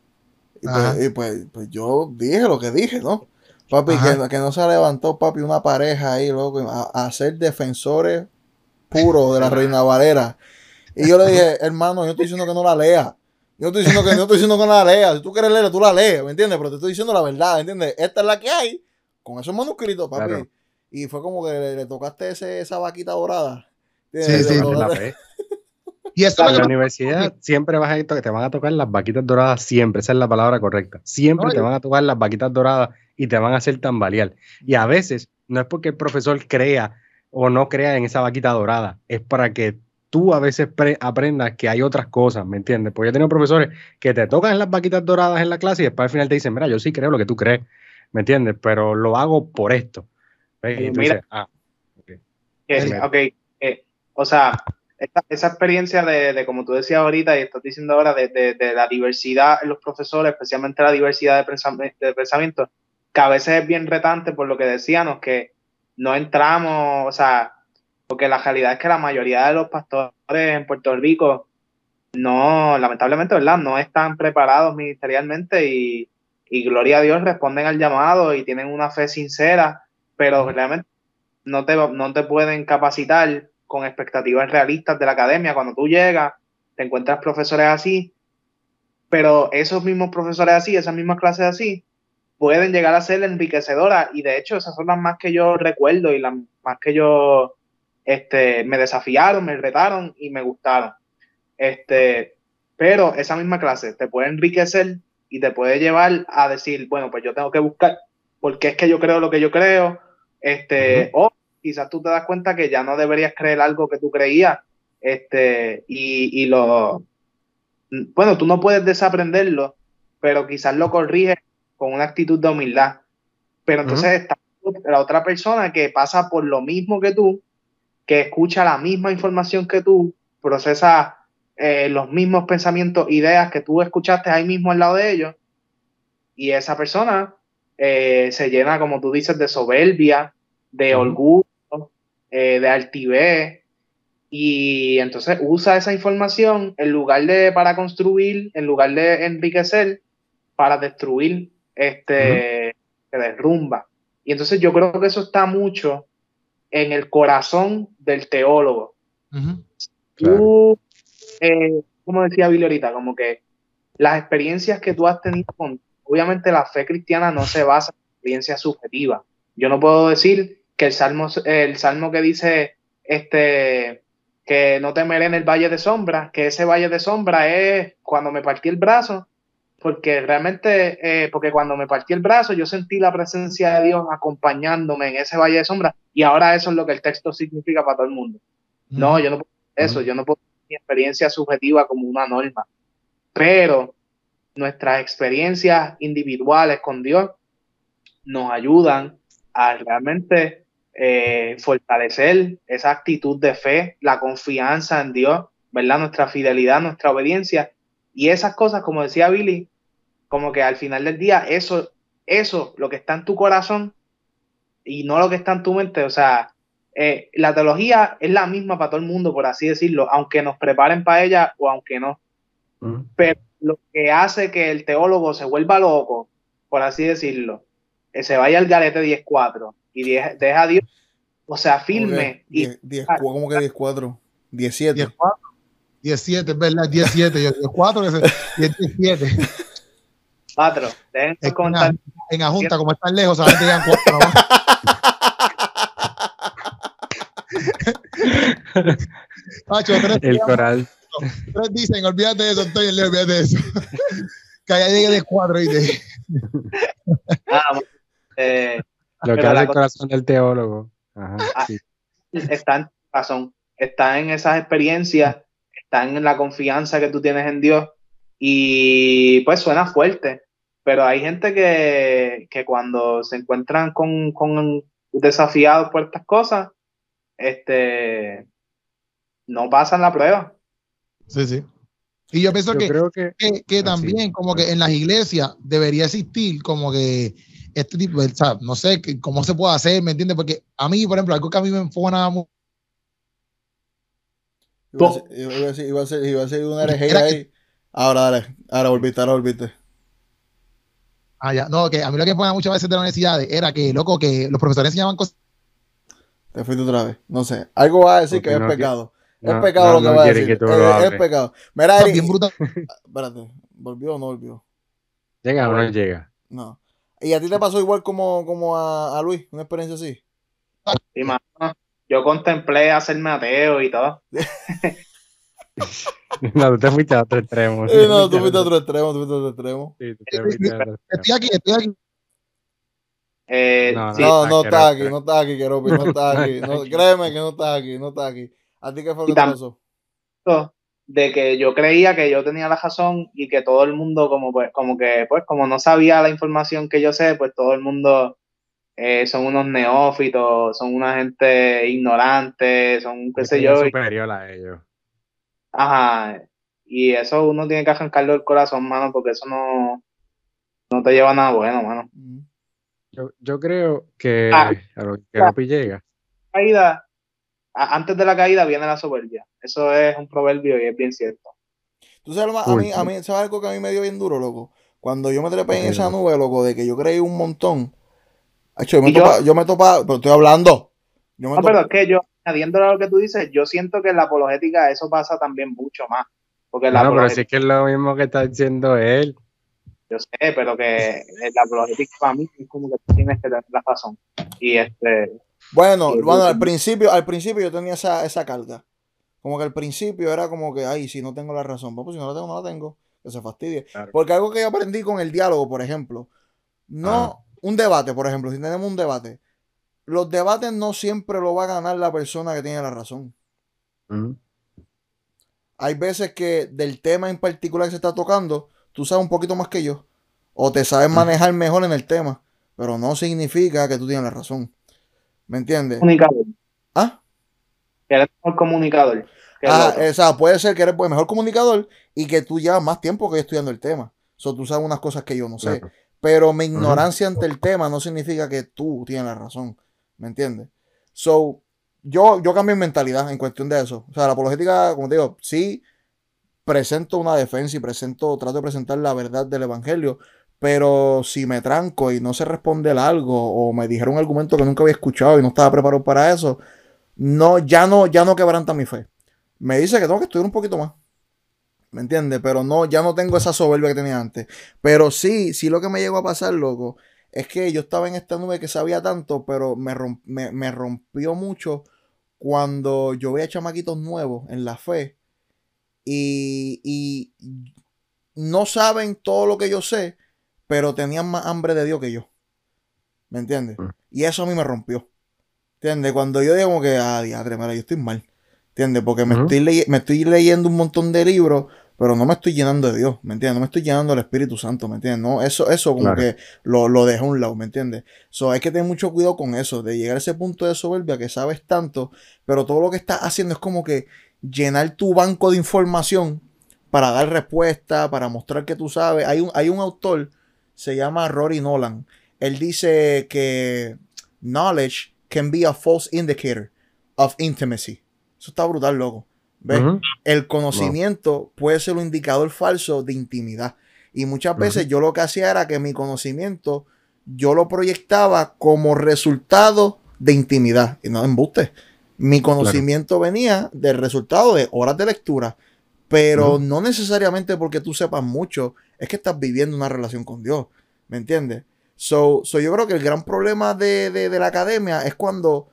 Speaker 2: Y, pues, pues, pues, yo dije lo que dije, ¿no? Papi, que, no se levantó, papi, una pareja ahí, loco, a, a ser defensores puros de la Reina Valera. Y yo le dije, hermano, yo estoy diciendo que no la lea. Yo estoy diciendo que no estoy diciendo que no la leas. Si tú quieres leerla, tú la lees, ¿me entiendes? Pero te estoy diciendo la verdad, ¿me entiendes? Esta es la que hay con esos manuscritos, papi. Y fue como que le, tocaste ese, esa vaquita dorada.
Speaker 3: Sí, sí, la fe. (laughs) Y en la universidad (laughs) siempre vas a te van a tocar las vaquitas doradas, siempre, esa es la palabra correcta. Siempre te van a tocar las vaquitas doradas y te van a hacer tambalear. Y a veces no es porque el profesor crea o no crea en esa vaquita dorada, es para que tú a veces aprendas que hay otras cosas, ¿me entiendes? Porque yo he tenido profesores que te tocan las vaquitas doradas en la clase y después al final te dicen, mira, yo sí creo lo que tú crees, ¿me entiendes? Pero lo hago por esto.
Speaker 4: mira, ah, ok, eh, o sea, esa experiencia de, como tú decías ahorita y estás diciendo ahora, de, la diversidad en los profesores, especialmente la diversidad de, pensamiento, de pensamiento, que a veces es bien retante por lo que decíamos, que no entramos, o sea, porque la realidad es que la mayoría de los pastores en Puerto Rico no, lamentablemente, ¿verdad? No están preparados ministerialmente y, gloria a Dios responden al llamado y tienen una fe sincera, pero realmente no te, no te pueden capacitar con expectativas realistas de la academia. Cuando tú llegas, te encuentras profesores así, pero esos mismos profesores así, esas mismas clases así, pueden llegar a ser enriquecedoras y de hecho esas son las más que yo recuerdo y las más que yo este, me desafiaron, me retaron y me gustaron. Este, pero esa misma clase te puede enriquecer y te puede llevar a decir, bueno, pues yo tengo que buscar porque es que yo creo lo que yo creo, este, o quizás tú te das cuenta que ya no deberías creer algo que tú creías, este, y, y lo, bueno, tú no puedes desaprenderlo, pero quizás lo corriges con una actitud de humildad. Pero entonces está la otra persona que pasa por lo mismo que tú que escucha la misma información que tú, procesa eh, los mismos pensamientos, ideas que tú escuchaste ahí mismo al lado de ellos, y esa persona eh, se llena, como tú dices, de soberbia, de orgullo, eh, de altivez, y entonces usa esa información en lugar de para construir, en lugar de enriquecer, para destruir, este, se derrumba. Y entonces yo creo que eso está mucho en el corazón del teólogo. Tú, eh, como decía Billy ahorita, como que las experiencias que tú has tenido con, obviamente la fe cristiana no se basa en experiencias subjetivas. Yo no puedo decir que el salmo, el salmo que dice este que no temeré en el valle de sombra, que ese valle de sombra es cuando me partí el brazo, porque realmente, eh, porque cuando me partí el brazo, yo sentí la presencia de Dios acompañándome en ese valle de sombra, y ahora eso es lo que el texto significa para todo el mundo. No, yo no puedo eso, yo no puedo experiencia subjetiva como una norma, pero nuestras experiencias individuales con Dios nos ayudan a realmente eh, fortalecer esa actitud de fe, la confianza en Dios, ¿verdad? Nuestra fidelidad, nuestra obediencia Y esas cosas, como decía Billy, como que al final del día, eso, eso, lo que está en tu corazón y no lo que está en tu mente, o sea, eh, la teología es la misma para todo el mundo, por así decirlo, aunque nos preparen para ella o aunque no. Pero lo que hace que el teólogo se vuelva loco, por así decirlo, que se vaya al garete 10-4 y deja a Dios, o sea, firme. y,
Speaker 2: 10, ¿Cómo que 10-4? 17.
Speaker 1: 17, es verdad, 17. 10-4, 17.
Speaker 4: 4. Dejen
Speaker 1: en. En la Junta, como están lejos, solamente llegan 4. (laughs) (laughs)
Speaker 3: Pacho, tres el coral.
Speaker 1: Tres dicen, olvídate de eso, Antonio, olvídate de eso. (laughs) que allá llegue de cuatro y de. (laughs)
Speaker 3: Ah, eh, Lo que hace el corazón del teólogo. Ajá, ah,
Speaker 4: Está en razón, está en esas experiencias, está en la confianza que tú tienes en Dios y pues suena fuerte, pero hay gente que, que cuando se encuentran con, con desafiados por estas cosas, este, no pasan la prueba.
Speaker 1: Sí, sí. Y yo pienso que, que, ah, también como que en las iglesias debería existir como que este tipo, o sea, no sé cómo se puede hacer, ¿me entiendes? Porque a mí, por ejemplo, algo que a mí me enfona mucho.
Speaker 2: Iba a, ser, iba, a ser, iba a ser una herejía ahí. Ahora, dale, ahora volviste, ahora volviste.
Speaker 1: Ah, ya, no, que a mí lo que me muchas veces de la universidad era que, loco, que los profesores enseñaban cosas.
Speaker 2: Te fuiste otra vez, no sé. Algo va a decir que es pecado. Es pecado lo que va a decir. Es, pecado. Mira, Eric. Bien brutal. Espérate, ¿volvió o no volvió?
Speaker 3: ¿Llega o no llega?
Speaker 2: No. ¿Y a ti te pasó igual como, como a, a Luis? ¿Una experiencia así?
Speaker 4: Sí, mano. Yo contemplé hacerme ateo y todo. (laughs)
Speaker 3: no, tú te fuiste a otro extremo.
Speaker 2: Sí, no, tú fuiste a otro extremo, tú fuiste a otro extremo. Sí, tú te fuiste a otro extremo. Estoy aquí, estoy aquí.
Speaker 4: Eh,
Speaker 2: no, no, sí, no, no está aquí, no está aquí, Keropi, no está aquí. No, (laughs) créeme que no está aquí, no está aquí. ¿A ti qué fue lo que te pasó?
Speaker 4: de que yo creía que yo tenía la razón y que todo el mundo como pues como que pues como no sabía la información que yo sé pues todo el mundo eh, son unos neófitos son una gente ignorante son qué sé yo
Speaker 3: superior a ellos.
Speaker 4: Ajá y eso uno tiene que arrancarlo del corazón mano porque eso no no te lleva a nada bueno mano.
Speaker 3: Yo, yo creo que ah, a lo que llega.
Speaker 4: Caída antes de la caída viene la soberbia. Eso es un proverbio y es bien cierto.
Speaker 2: Tú sabes, a mí, a mí, ¿sabes algo que a mí me dio bien duro, loco? Cuando yo me trepé en esa nube, loco, de que yo creí un montón. yo, me topa, yo, me topa, pero estoy hablando.
Speaker 4: no, pero es que yo, añadiendo a lo que tú dices, yo siento que en la apologética eso pasa también mucho más. Porque
Speaker 3: la no, pero sí que es lo mismo que está diciendo él.
Speaker 4: Yo sé, pero que la apologética para mí es como que tienes que tener la razón. Y este,
Speaker 2: bueno, bueno, al principio, al principio yo tenía esa, esa carga. Como que al principio era como que, ay, si no tengo la razón, pues si no la tengo, no la tengo, que se fastidie. Porque algo que yo aprendí con el diálogo, por ejemplo, no, un debate, por ejemplo, si tenemos un debate, los debates no siempre lo va a ganar la persona que tiene la razón. Hay veces que del tema en particular que se está tocando, tú sabes un poquito más que yo, o te sabes manejar mejor en el tema, pero no significa que tú tienes la razón. ¿Me entiendes?
Speaker 4: Comunicador.
Speaker 2: ¿Ah?
Speaker 4: Que eres mejor comunicador.
Speaker 2: Ah, sea, puede ser que eres pues, mejor comunicador y que tú llevas más tiempo que estudiando el tema. So, tú sabes unas cosas que yo no sé. Pero mi ignorancia ante el tema no significa que tú tienes la razón. ¿Me entiendes? So, yo, yo cambio mi mentalidad en cuestión de eso. O sea, la apologética, como te digo, sí presento una defensa y presento, trato de presentar la verdad del evangelio, pero si me tranco y no se responde algo o me dijeron un argumento que nunca había escuchado y no estaba preparado para eso, no, ya no, ya no quebranta mi fe. Me dice que tengo que estudiar un poquito más. ¿Me entiendes? Pero no, ya no tengo esa soberbia que tenía antes. Pero sí, sí lo que me llegó a pasar, loco, es que yo estaba en esta nube que sabía tanto, pero me, me rompió mucho cuando yo veía chamaquitos nuevos en la fe y, y no saben todo lo que yo sé, pero tenían más hambre de Dios que yo. ¿Me entiendes? Mm. Y eso a mí me rompió. ¿Entiendes? Cuando yo digo como que, ah, diadre, mira, yo estoy mal. ¿Entiendes? Porque me, estoy me estoy leyendo un montón de libros, pero no me estoy llenando de Dios, ¿me entiendes? No me estoy llenando del Espíritu Santo, ¿me entiendes? No, eso, eso como que lo, lo dejo a un lado, ¿me entiendes? So, hay que tener mucho cuidado con eso, de llegar a ese punto de soberbia que sabes tanto, pero todo lo que estás haciendo es como que llenar tu banco de información para dar respuesta, para mostrar que tú sabes. Hay un, hay un autor, se llama Rory Nolan. Él dice que knowledge can be a false indicator of intimacy. Eso está brutal, loco. ¿Ves? El conocimiento puede ser un indicador falso de intimidad. Y muchas veces yo lo que hacía era que mi conocimiento yo lo proyectaba como resultado de intimidad. Y no embuste. Mi conocimiento venía del resultado de horas de lectura, pero no necesariamente porque tú sepas mucho, es que estás viviendo una relación con Dios. ¿Me entiendes? So, yo creo que el gran problema de, la academia es cuando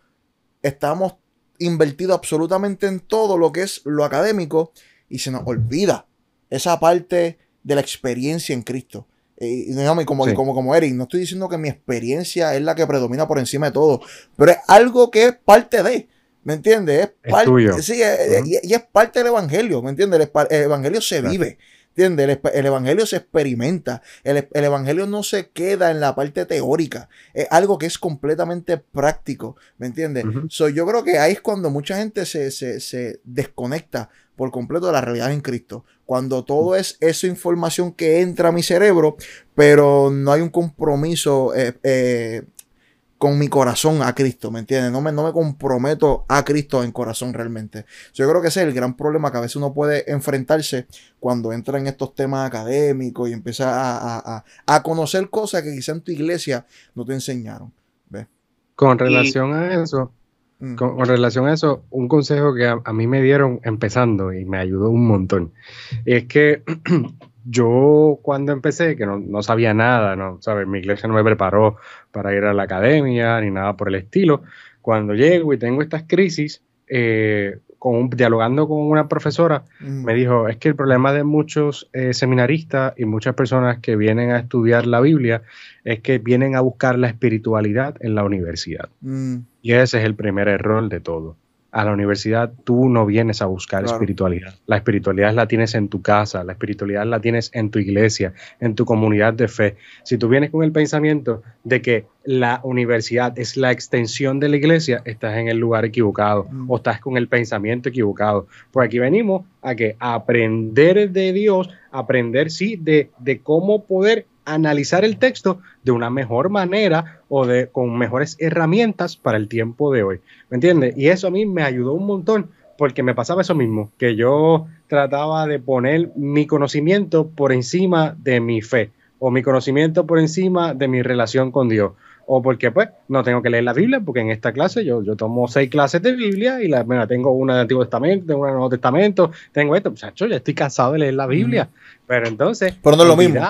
Speaker 2: estamos invertidos absolutamente en todo lo que es lo académico y se nos olvida esa parte de la experiencia en Cristo. Y, como, como, como Eric, no estoy diciendo que mi experiencia es la que predomina por encima de todo, pero es algo que es parte de, ¿me entiendes? Es, parte, Sí, y, es parte del evangelio, ¿me entiendes? El, evangelio se vive. ¿Entiendes? El, evangelio se experimenta. El, evangelio no se queda en la parte teórica. Es algo que es completamente práctico. ¿Me entiendes? yo creo que ahí es cuando mucha gente se, se, desconecta por completo de la realidad en Cristo. Cuando todo es esa información que entra a mi cerebro, pero no hay un compromiso eh, eh, con mi corazón a Cristo, ¿me entiendes? No me, no me comprometo a Cristo en corazón realmente. Yo creo que ese es el gran problema que a veces uno puede enfrentarse cuando entra en estos temas académicos y empieza a, conocer cosas que quizá en tu iglesia no te enseñaron.
Speaker 3: Con relación a eso, mm. con, relación a eso, un consejo que a, a, mí me dieron empezando y me ayudó un montón, es que (clears throat) yo cuando empecé, que no, sabía nada, no, ¿sabes? Mi iglesia no me preparó para ir a la academia ni nada por el estilo. Cuando llego y tengo estas crisis, eh, con dialogando con una profesora, mm. me dijo, es que el problema de muchos eh, seminaristas y muchas personas que vienen a estudiar la Biblia es que vienen a buscar la espiritualidad en la universidad. Mm. Y ese es el primer error de todo a la universidad tú no vienes a buscar espiritualidad. La espiritualidad la tienes en tu casa, la espiritualidad la tienes en tu iglesia, en tu comunidad de fe. Si tú vienes con el pensamiento de que la universidad es la extensión de la iglesia, estás en el lugar equivocado mm. o estás con el pensamiento equivocado. Por aquí venimos a que aprender de Dios, aprender sí de, de cómo poder analizar el texto de una mejor manera o de con mejores herramientas para el tiempo de hoy. ¿Me entiendes? Y eso a mí me ayudó un montón porque me pasaba eso mismo, que yo trataba de poner mi conocimiento por encima de mi fe o mi conocimiento por encima de mi relación con Dios. O porque pues no tengo que leer la Biblia, porque en esta clase yo, yo tomo seis clases de Biblia y la, tengo una de Antiguo Testamento, tengo una de Nuevo Testamento, tengo esto, muchachos, ya estoy cansado de leer la Biblia. Pero entonces...
Speaker 2: Pero no es lo mismo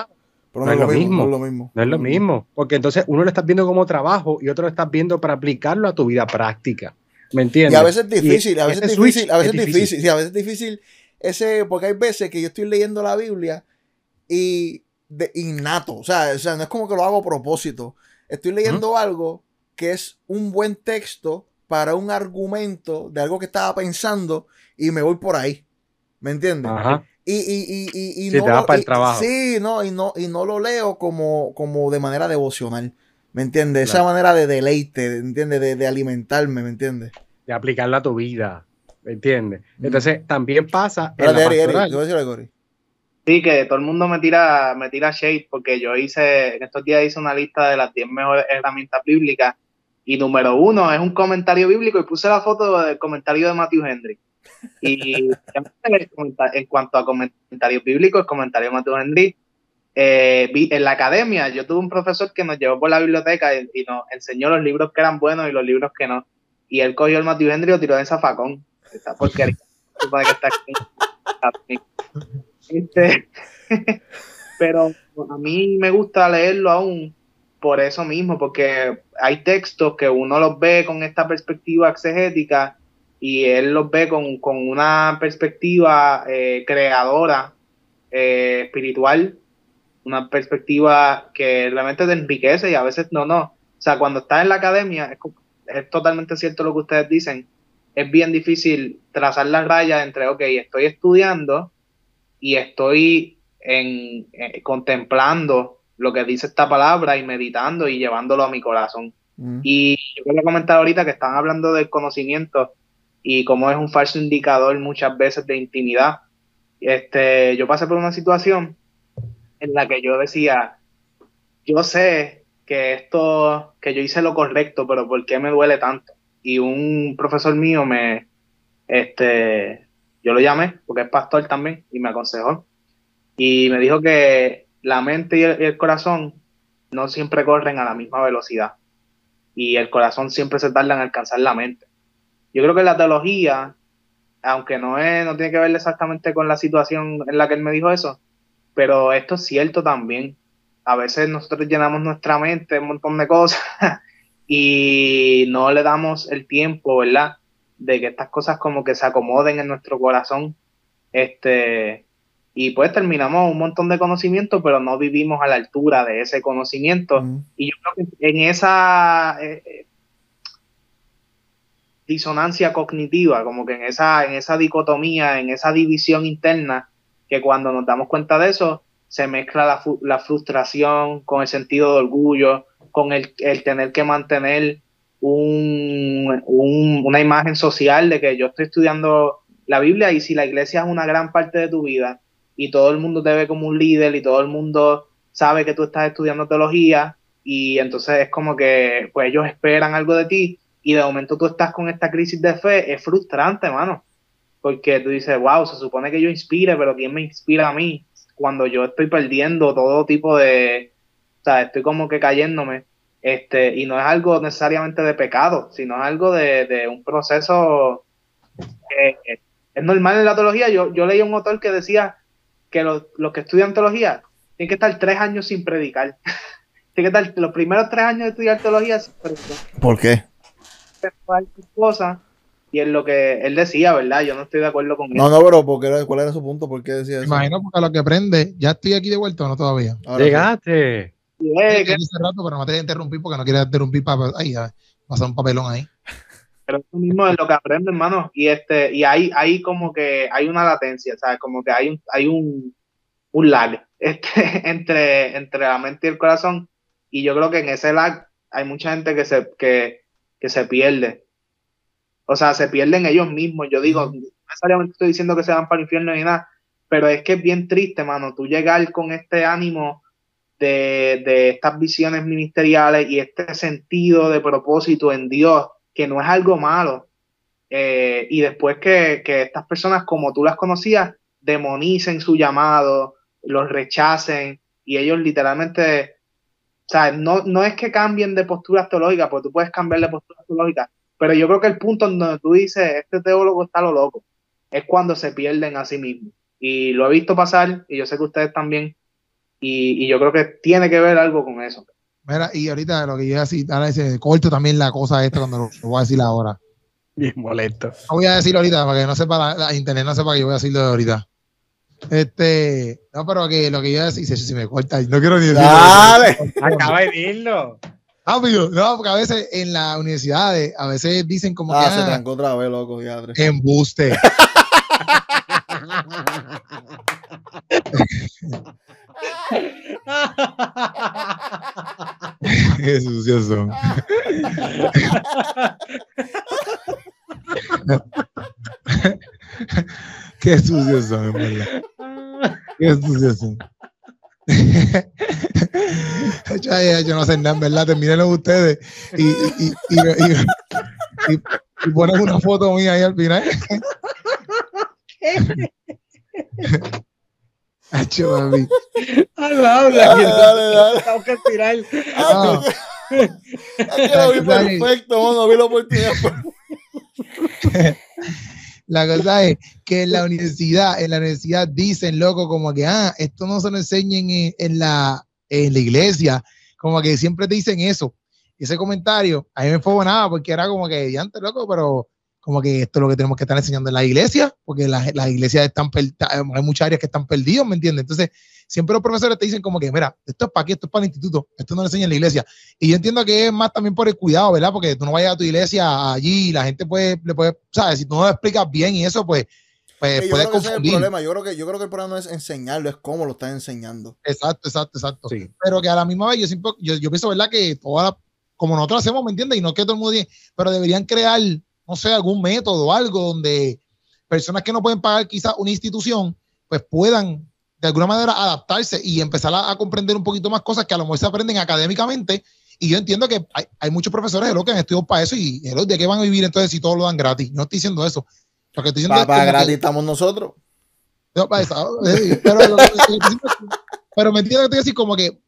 Speaker 3: no, es lo mismo, no, es lo mismo, no es lo mismo. Porque entonces uno lo estás viendo como trabajo y otro lo estás viendo para aplicarlo a tu vida práctica. ¿Me entiendes?
Speaker 2: Y a veces es difícil, a veces es difícil, a veces es difícil. Sí, a veces es difícil ese, porque hay veces que yo estoy leyendo la Biblia y de innato, o sea, o sea, no es como que lo hago a propósito. Estoy leyendo algo que es un buen texto para un argumento de algo que estaba pensando y me voy por ahí. ¿Me entiendes? Ajá. Y, y, y, y,
Speaker 3: no, te para el trabajo.
Speaker 2: Sí, no, y no, y no lo leo como, como de manera devocional. ¿Me entiendes? Esa manera de deleite, ¿me entiendes? De, de, alimentarme, ¿me entiendes?
Speaker 3: De aplicarla a tu vida, ¿me entiendes? Mm. Entonces, también pasa.
Speaker 2: en la Eri,
Speaker 4: Sí, que todo el mundo me tira, me tira shade porque yo hice, en estos días hice una lista de las 10 mejores herramientas bíblicas y número uno es un comentario bíblico y puse la foto del comentario de Matthew Henry. Y en cuanto a comentarios bíblicos, el comentario de Matthew Henry, eh, en la academia yo tuve un profesor que nos llevó por la biblioteca y, nos enseñó los libros que eran buenos y los libros que no. Y él cogió el Matthew Henry y lo tiró en zafacón. Esta porquería. este, (laughs) pero a mí me gusta leerlo aún por eso mismo, porque hay textos que uno los ve con esta perspectiva exegética y él los ve con, una perspectiva eh, creadora, eh, espiritual, una perspectiva que realmente te enriquece y a veces no, no. O sea, cuando estás en la academia, es, totalmente cierto lo que ustedes dicen, es bien difícil trazar las rayas entre, ok, estoy estudiando y estoy en, eh, contemplando lo que dice esta palabra y meditando y llevándolo a mi corazón. Mm. Y yo quiero comentar ahorita que están hablando del conocimiento y como es un falso indicador muchas veces de intimidad. este, yo pasé por una situación en la que yo decía, yo sé que esto, que yo hice lo correcto, pero ¿por qué me duele tanto? Y un profesor mío me, este, yo lo llamé, porque es pastor también, y me aconsejó. Y me dijo que la mente y el, corazón no siempre corren a la misma velocidad. Y el corazón siempre se tarda en alcanzar la mente. Yo creo que la teología, aunque no, es, no tiene que ver exactamente con la situación en la que él me dijo eso, pero esto es cierto también. A veces nosotros llenamos nuestra mente de un montón de cosas (laughs) y no le damos el tiempo, ¿verdad? De que estas cosas como que se acomoden en nuestro corazón. Este, y pues terminamos un montón de conocimiento, pero no vivimos a la altura de ese conocimiento. Y yo creo que en esa eh, eh, disonancia cognitiva, como que en esa, en esa dicotomía, en esa división interna, que cuando nos damos cuenta de eso, se mezcla la, la frustración con el sentido de orgullo, con el, tener que mantener un, una imagen social de que yo estoy estudiando la Biblia y si la iglesia es una gran parte de tu vida y todo el mundo te ve como un líder y todo el mundo sabe que tú estás estudiando teología y entonces es como que pues ellos esperan algo de ti y de momento tú estás con esta crisis de fe, es frustrante, mano. Porque tú dices, wow, se supone que yo inspire, pero ¿quién me inspira a mí? Cuando yo estoy perdiendo todo tipo de, o sea, estoy como que cayéndome. Este, y no es algo necesariamente de pecado, sino es algo de, un proceso que es normal en la teología. Yo, yo leí un autor que decía que los, los que estudian teología tienen que estar tres años sin predicar. (laughs) tienen que estar los primeros tres años de estudiar teología sin predicar.
Speaker 2: ¿Por qué?
Speaker 4: Cosa y es lo que él decía, ¿verdad? Yo no estoy de acuerdo con
Speaker 2: no, No, pero porque, ¿cuál era su punto? ¿Por qué decía eso?
Speaker 1: Imagino porque a lo que aprende, ya estoy aquí de vuelta o no todavía.
Speaker 3: Llegaste.
Speaker 1: Sí. hace rato, pero no te interrumpir porque no quieres interrumpir para ahí, pasar un papelón ahí.
Speaker 4: Pero eso mismo es lo que aprende, hermano. Y este, y hay, hay como que hay una latencia, ¿sabes? Como que hay un, hay un, un lag (laughs) este, entre, entre la mente y el corazón. Y yo creo que en ese lag hay mucha gente que se, que, que se pierde. O sea, se pierden ellos mismos. Yo digo, no necesariamente estoy diciendo que se van para el infierno ni nada, pero es que es bien triste, mano, tú llegar con este ánimo de, de estas visiones ministeriales y este sentido de propósito en Dios, que no es algo malo. Eh, y después que, que, estas personas, como tú las conocías, demonicen su llamado, los rechacen y ellos literalmente o sea, no, no es que cambien de postura teológica, porque tú puedes cambiar de postura teológica, pero yo creo que el punto en donde tú dices, este teólogo está lo loco, es cuando se pierden a sí mismos. Y lo he visto pasar, y yo sé que ustedes también, y, yo creo que tiene que ver algo con eso.
Speaker 1: Mira, y ahorita lo que yo iba a decir, ahora dice, corto también la cosa esta cuando lo, voy a decir ahora.
Speaker 3: Bien molesto.
Speaker 1: No voy a decirlo ahorita, para que no sepa la, internet, no sepa que yo voy a decirlo ahorita. Este, no, pero que lo que yo decía, si me corta, no quiero ni decirlo.
Speaker 3: Dale, acaba de decirlo.
Speaker 1: Rápido, no, porque a veces en las universidades, a veces dicen como
Speaker 2: ah, que. se ah, trancó otra vez, loco, ya.
Speaker 1: Embuste. (laughs) Qué sucios son. (laughs) (laughs) Qué sucios son, en verdad. Qué sucios son. (laughs) yo no sé nada, en verdad, termínenlo ustedes y, y, y, y, ponen una foto mía ahí al final. (laughs) Hacho, mami.
Speaker 3: Habla, dale, dale. Tengo que tirar. Ah,
Speaker 2: es que lo vi perfecto, no vi la oportunidad.
Speaker 1: La cosa es que en la universidad, en la universidad dicen, loco, como que, ah, esto no se lo enseñen en, la, en la iglesia, como que siempre te dicen eso. ese comentario a mí me fue nada porque era como que, antes, loco, pero como que esto es lo que tenemos que estar enseñando en la iglesia, porque las, las iglesias están, hay muchas áreas que están perdidas, ¿me entiendes? Entonces, siempre los profesores te dicen como que, mira, esto es para aquí, esto es para el instituto, esto no lo enseña en la iglesia. Y yo entiendo que es más también por el cuidado, ¿verdad? Porque tú no vayas a tu iglesia allí y la gente puede, le puede, ¿sabes? Si tú no lo explicas bien y eso, pues, pues
Speaker 2: puede confundir. el problema. Yo creo, que, yo creo que el problema no es enseñarlo, es cómo lo estás enseñando.
Speaker 1: Exacto, exacto, exacto. Pero que a la misma vez yo siempre, yo, yo pienso, ¿verdad? Que toda como nosotros hacemos, ¿me entiendes? Y no que todo el mundo diga, pero deberían crear, no sé, algún método o algo donde personas que no pueden pagar quizás una institución pues puedan de alguna manera adaptarse y empezar a, comprender un poquito más cosas que a lo mejor se aprenden académicamente. Y yo entiendo que hay, muchos profesores de que han estudiado para eso y de qué van a vivir entonces si todo lo dan gratis. No estoy diciendo eso.
Speaker 2: Lo que estoy diciendo para, gratis estamos nosotros.
Speaker 1: No, para eso. pero, pero me entiendo que estoy así como que,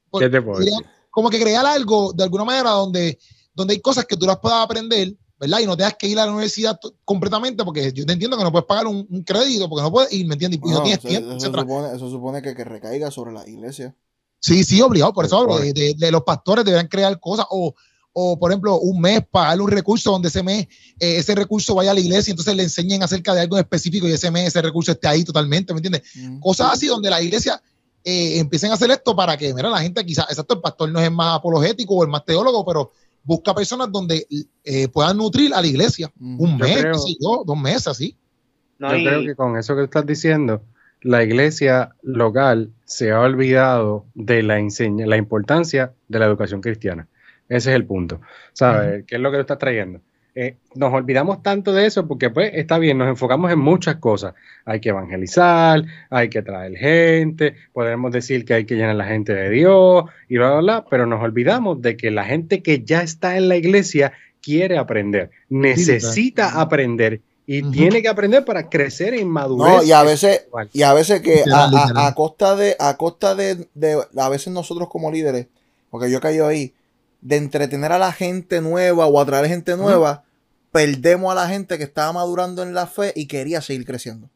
Speaker 1: como que crear algo de alguna manera donde, donde hay cosas que tú las puedas aprender ¿verdad? Y no tengas que ir a la universidad completamente porque yo te entiendo que no puedes pagar un, crédito porque no puedes ir, ¿me entiendes? Y no, tienes tiempo.
Speaker 2: Eso supone, eso supone que, que, recaiga sobre la iglesia.
Speaker 1: Sí, sí, obligado. Por eso hablo de, de, los pastores deberían crear cosas o, o, por ejemplo, un mes pagarle un recurso donde ese mes eh, ese recurso vaya a la iglesia y entonces le enseñen acerca de algo específico y ese mes ese recurso esté ahí totalmente, ¿me entiendes? Cosas así donde la iglesia eh, empiecen a hacer esto para que, mira, la gente quizás, exacto, el pastor no es el más apologético o el más teólogo, pero busca personas donde eh, puedan nutrir a la iglesia. Un mes, dos meses, así.
Speaker 3: yo creo que con eso que estás diciendo, la iglesia local se ha olvidado de la, la importancia de la educación cristiana. Ese es el punto. ¿Sabes? ¿Qué es lo que tú estás trayendo? Eh, nos olvidamos tanto de eso porque pues está bien, nos enfocamos en muchas cosas. Hay que evangelizar, hay que traer gente, podemos decir que hay que llenar la gente de Dios y bla, bla, bla, pero nos olvidamos de que la gente que ya está en la iglesia quiere aprender, necesita aprender y tiene que aprender para crecer en madurez. No,
Speaker 2: y a veces, y a veces que a, costa de, a costa de, de, a veces nosotros como líderes, porque yo caído ahí, de entretener a la gente nueva o atraer gente nueva, perdemos a la gente que estaba madurando en la fe y quería seguir creciendo.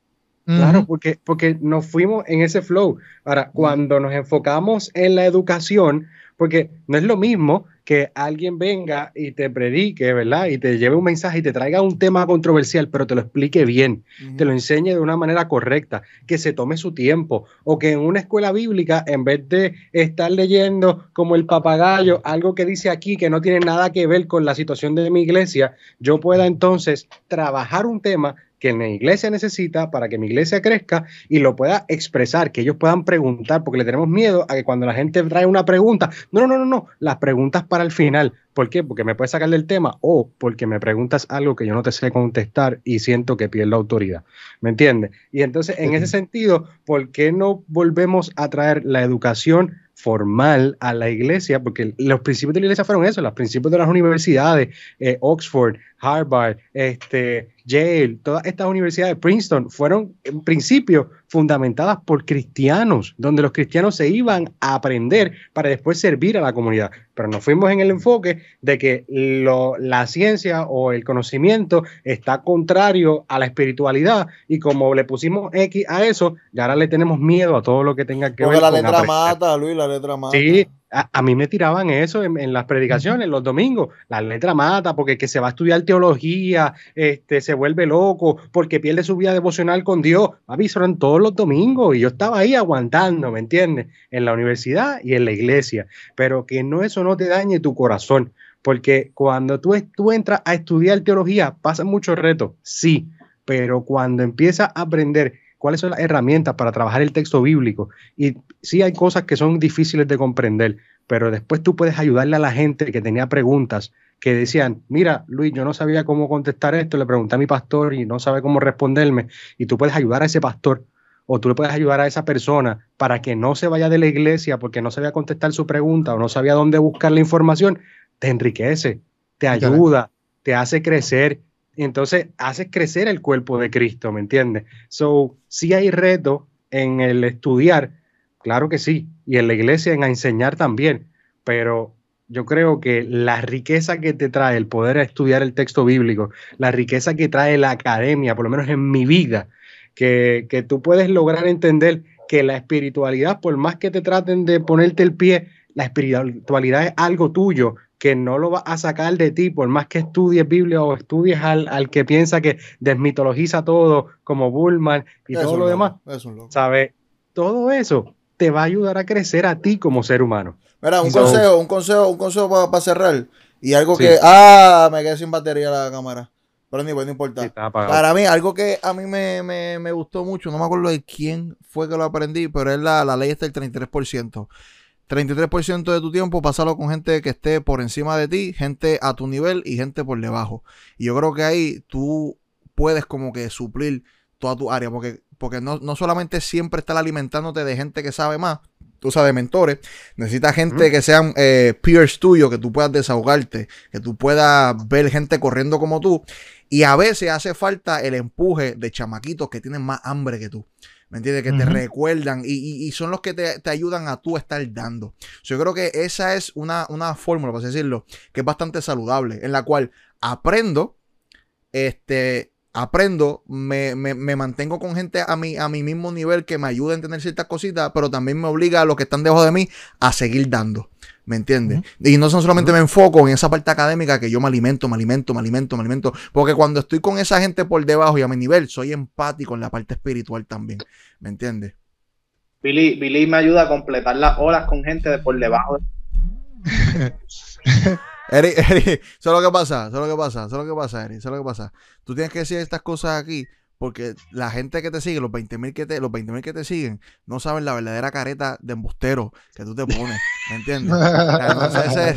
Speaker 3: Claro, porque, porque nos fuimos en ese flow. Ahora, cuando nos enfocamos en la educación, porque no es lo mismo que alguien venga y te predique, ¿verdad? Y te lleve un mensaje y te traiga un tema controversial, pero te lo explique bien, te lo enseñe de una manera correcta, que se tome su tiempo, o que en una escuela bíblica, en vez de estar leyendo como el papagayo algo que dice aquí que no tiene nada que ver con la situación de mi iglesia, yo pueda entonces trabajar un tema que la iglesia necesita para que mi iglesia crezca y lo pueda expresar, que ellos puedan preguntar, porque le tenemos miedo a que cuando la gente trae una pregunta, no, no, no, no, no, las preguntas para el final. ¿Por qué? Porque me puedes sacar del tema o porque me preguntas algo que yo no te sé contestar y siento que pierdo autoridad. ¿Me entiendes? Y entonces, en ese sentido, ¿por qué no volvemos a traer la educación? formal a la iglesia, porque los principios de la iglesia fueron eso, los principios de las universidades, eh, Oxford, Harvard, este, Yale, todas estas universidades, Princeton, fueron en principio fundamentadas por cristianos, donde los cristianos se iban a aprender para después servir a la comunidad. Pero nos fuimos en el enfoque de que la ciencia o el conocimiento está contrario a la espiritualidad y como le pusimos X a eso, ya ahora le tenemos miedo a todo lo que tenga que ver
Speaker 2: con la letra mata, Luis, la letra mata.
Speaker 3: Sí, a, mí me tiraban eso en, las predicaciones, los domingos. La letra mata, porque que se va a estudiar teología, este, se vuelve loco, porque pierde su vida devocional con Dios. Avisaron todos los domingos y yo estaba ahí aguantando, ¿me entiendes? En la universidad y en la iglesia. Pero que no eso no te dañe tu corazón, porque cuando tú, tú entras a estudiar teología, pasan muchos retos, sí, pero cuando empiezas a aprender cuáles son las herramientas para trabajar el texto bíblico. Y sí hay cosas que son difíciles de comprender, pero después tú puedes ayudarle a la gente que tenía preguntas que decían, mira, Luis, yo no sabía cómo contestar esto, le pregunté a mi pastor y no sabe cómo responderme, y tú puedes ayudar a ese pastor o tú le puedes ayudar a esa persona para que no se vaya de la iglesia porque no sabía contestar su pregunta o no sabía dónde buscar la información, te enriquece, te ayuda, te hace crecer entonces haces crecer el cuerpo de Cristo, ¿me entiendes? So, si hay reto en el estudiar, claro que sí, y en la iglesia en enseñar también, pero yo creo que la riqueza que te trae el poder estudiar el texto bíblico, la riqueza que trae la academia, por lo menos en mi vida, que, que tú puedes lograr entender que la espiritualidad, por más que te traten de ponerte el pie, la espiritualidad es algo tuyo que no lo va a sacar de ti, por más que estudies Biblia o estudies al, que piensa que desmitologiza todo, como Bullman y todo lo demás. ¿Sabes? Todo eso te va a ayudar a crecer a ti como ser humano.
Speaker 2: Mira, un consejo, un consejo, un consejo para cerrar. Y algo que. Ah, me quedé sin batería la cámara. Pero ni no importa. para mí, algo que a mí me, gustó mucho, no me acuerdo de quién fue que lo aprendí, pero es la, la ley está el 33%. 33% de tu tiempo pásalo con gente que esté por encima de ti, gente a tu nivel y gente por debajo. Y yo creo que ahí tú puedes como que suplir toda tu área, porque porque no, no solamente siempre estar alimentándote de gente que sabe más, tú sabes, mentores. Necesitas gente que sean eh, peers tuyos, que tú puedas desahogarte, que tú puedas ver gente corriendo como tú. Y a veces hace falta el empuje de chamaquitos que tienen más hambre que tú. ¿Me entiendes? Que te recuerdan y, son los que te, ayudan a tú estar dando. Yo creo que esa es una, una fórmula, por así decirlo, que es bastante saludable, en la cual aprendo, este, aprendo, me, mantengo con gente a mi, a mi mismo nivel que me ayuda a entender ciertas cositas, pero también me obliga a los que están debajo de mí a seguir dando. ¿Me entiendes? Y no solamente me enfoco en esa parte académica que yo me alimento, me alimento, me alimento, me alimento. Porque cuando estoy con esa gente por debajo y a mi nivel, soy empático en la parte espiritual también. ¿Me entiendes?
Speaker 4: Billy, Billy me ayuda a completar las horas con gente de por debajo. (laughs)
Speaker 2: Eric, Eric, eso es lo que pasa, eso es lo que pasa, eso es lo que pasa, Eric, eso es lo que pasa. Tú tienes que decir estas cosas aquí porque la gente que te sigue, los 20 mil que te, los que te siguen, no saben la verdadera careta de embustero que tú te pones, ¿me entiendes?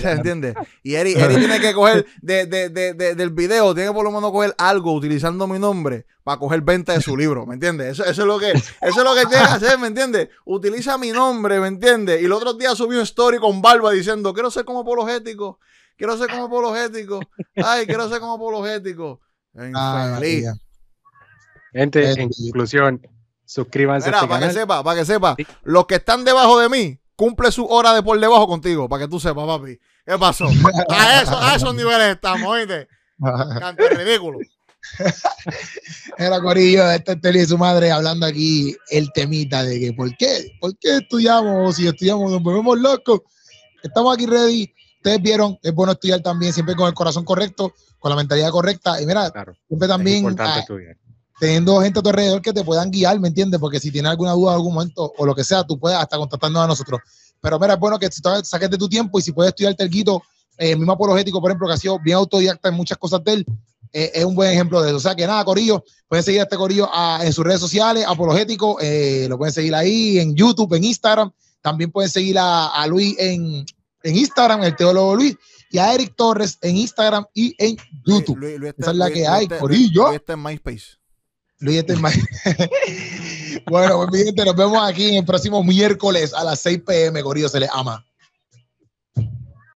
Speaker 2: ¿Se (laughs) entiende? Y Eric, Eric, tiene que coger de, de, de, del video, tiene que por lo menos coger algo utilizando mi nombre para coger venta de su (laughs) libro, ¿me entiendes? Eso, eso, es lo que, eso es lo que tiene que hacer, ¿me entiendes? Utiliza mi nombre, ¿me entiendes? Y el otro día subió un story con barba diciendo, quiero ser como apologético quiero ser como apologético. Ay, quiero ser como apologético.
Speaker 3: Gente, en conclusión, suscríbanse.
Speaker 2: Mira, este para que sepa, para que sepa, los que están debajo de mí, cumple su hora de por debajo contigo, para que tú sepas, papi. ¿Qué pasó? A, eso, a esos niveles estamos, oíste. (laughs) Canta ridículo.
Speaker 1: Era Corillo, este es y su madre hablando aquí el temita de que ¿por qué? ¿Por qué estudiamos? Si estudiamos nos volvemos locos. Estamos aquí ready ustedes vieron, es bueno estudiar también, siempre con el corazón correcto, con la mentalidad correcta. Y mira, siempre también ah, teniendo gente a tu alrededor que te puedan guiar, ¿me entiendes? Porque si tienes alguna duda en algún momento o lo que sea, tú puedes hasta contactarnos a nosotros. Pero mira, es bueno que saques de tu tiempo y si puedes estudiar el guito, eh, mismo apologético, por ejemplo, que ha sido bien autodidacta en muchas cosas de él, eh, es un buen ejemplo de eso. O sea que nada, Corillo, pueden seguir a este Corillo en sus redes sociales, apologético, eh, lo pueden seguir ahí en YouTube, en Instagram. También pueden seguir a Luis en, en Instagram, el teólogo Luis, y a Eric Torres en Instagram y en YouTube. Esa es la que hay, Corillo.
Speaker 2: Luis está en MySpace.
Speaker 1: Luis MySpace. (laughs) (laughs) bueno, pues mi gente, nos vemos aquí en el próximo miércoles a las 6 pm, Corillo, se les ama.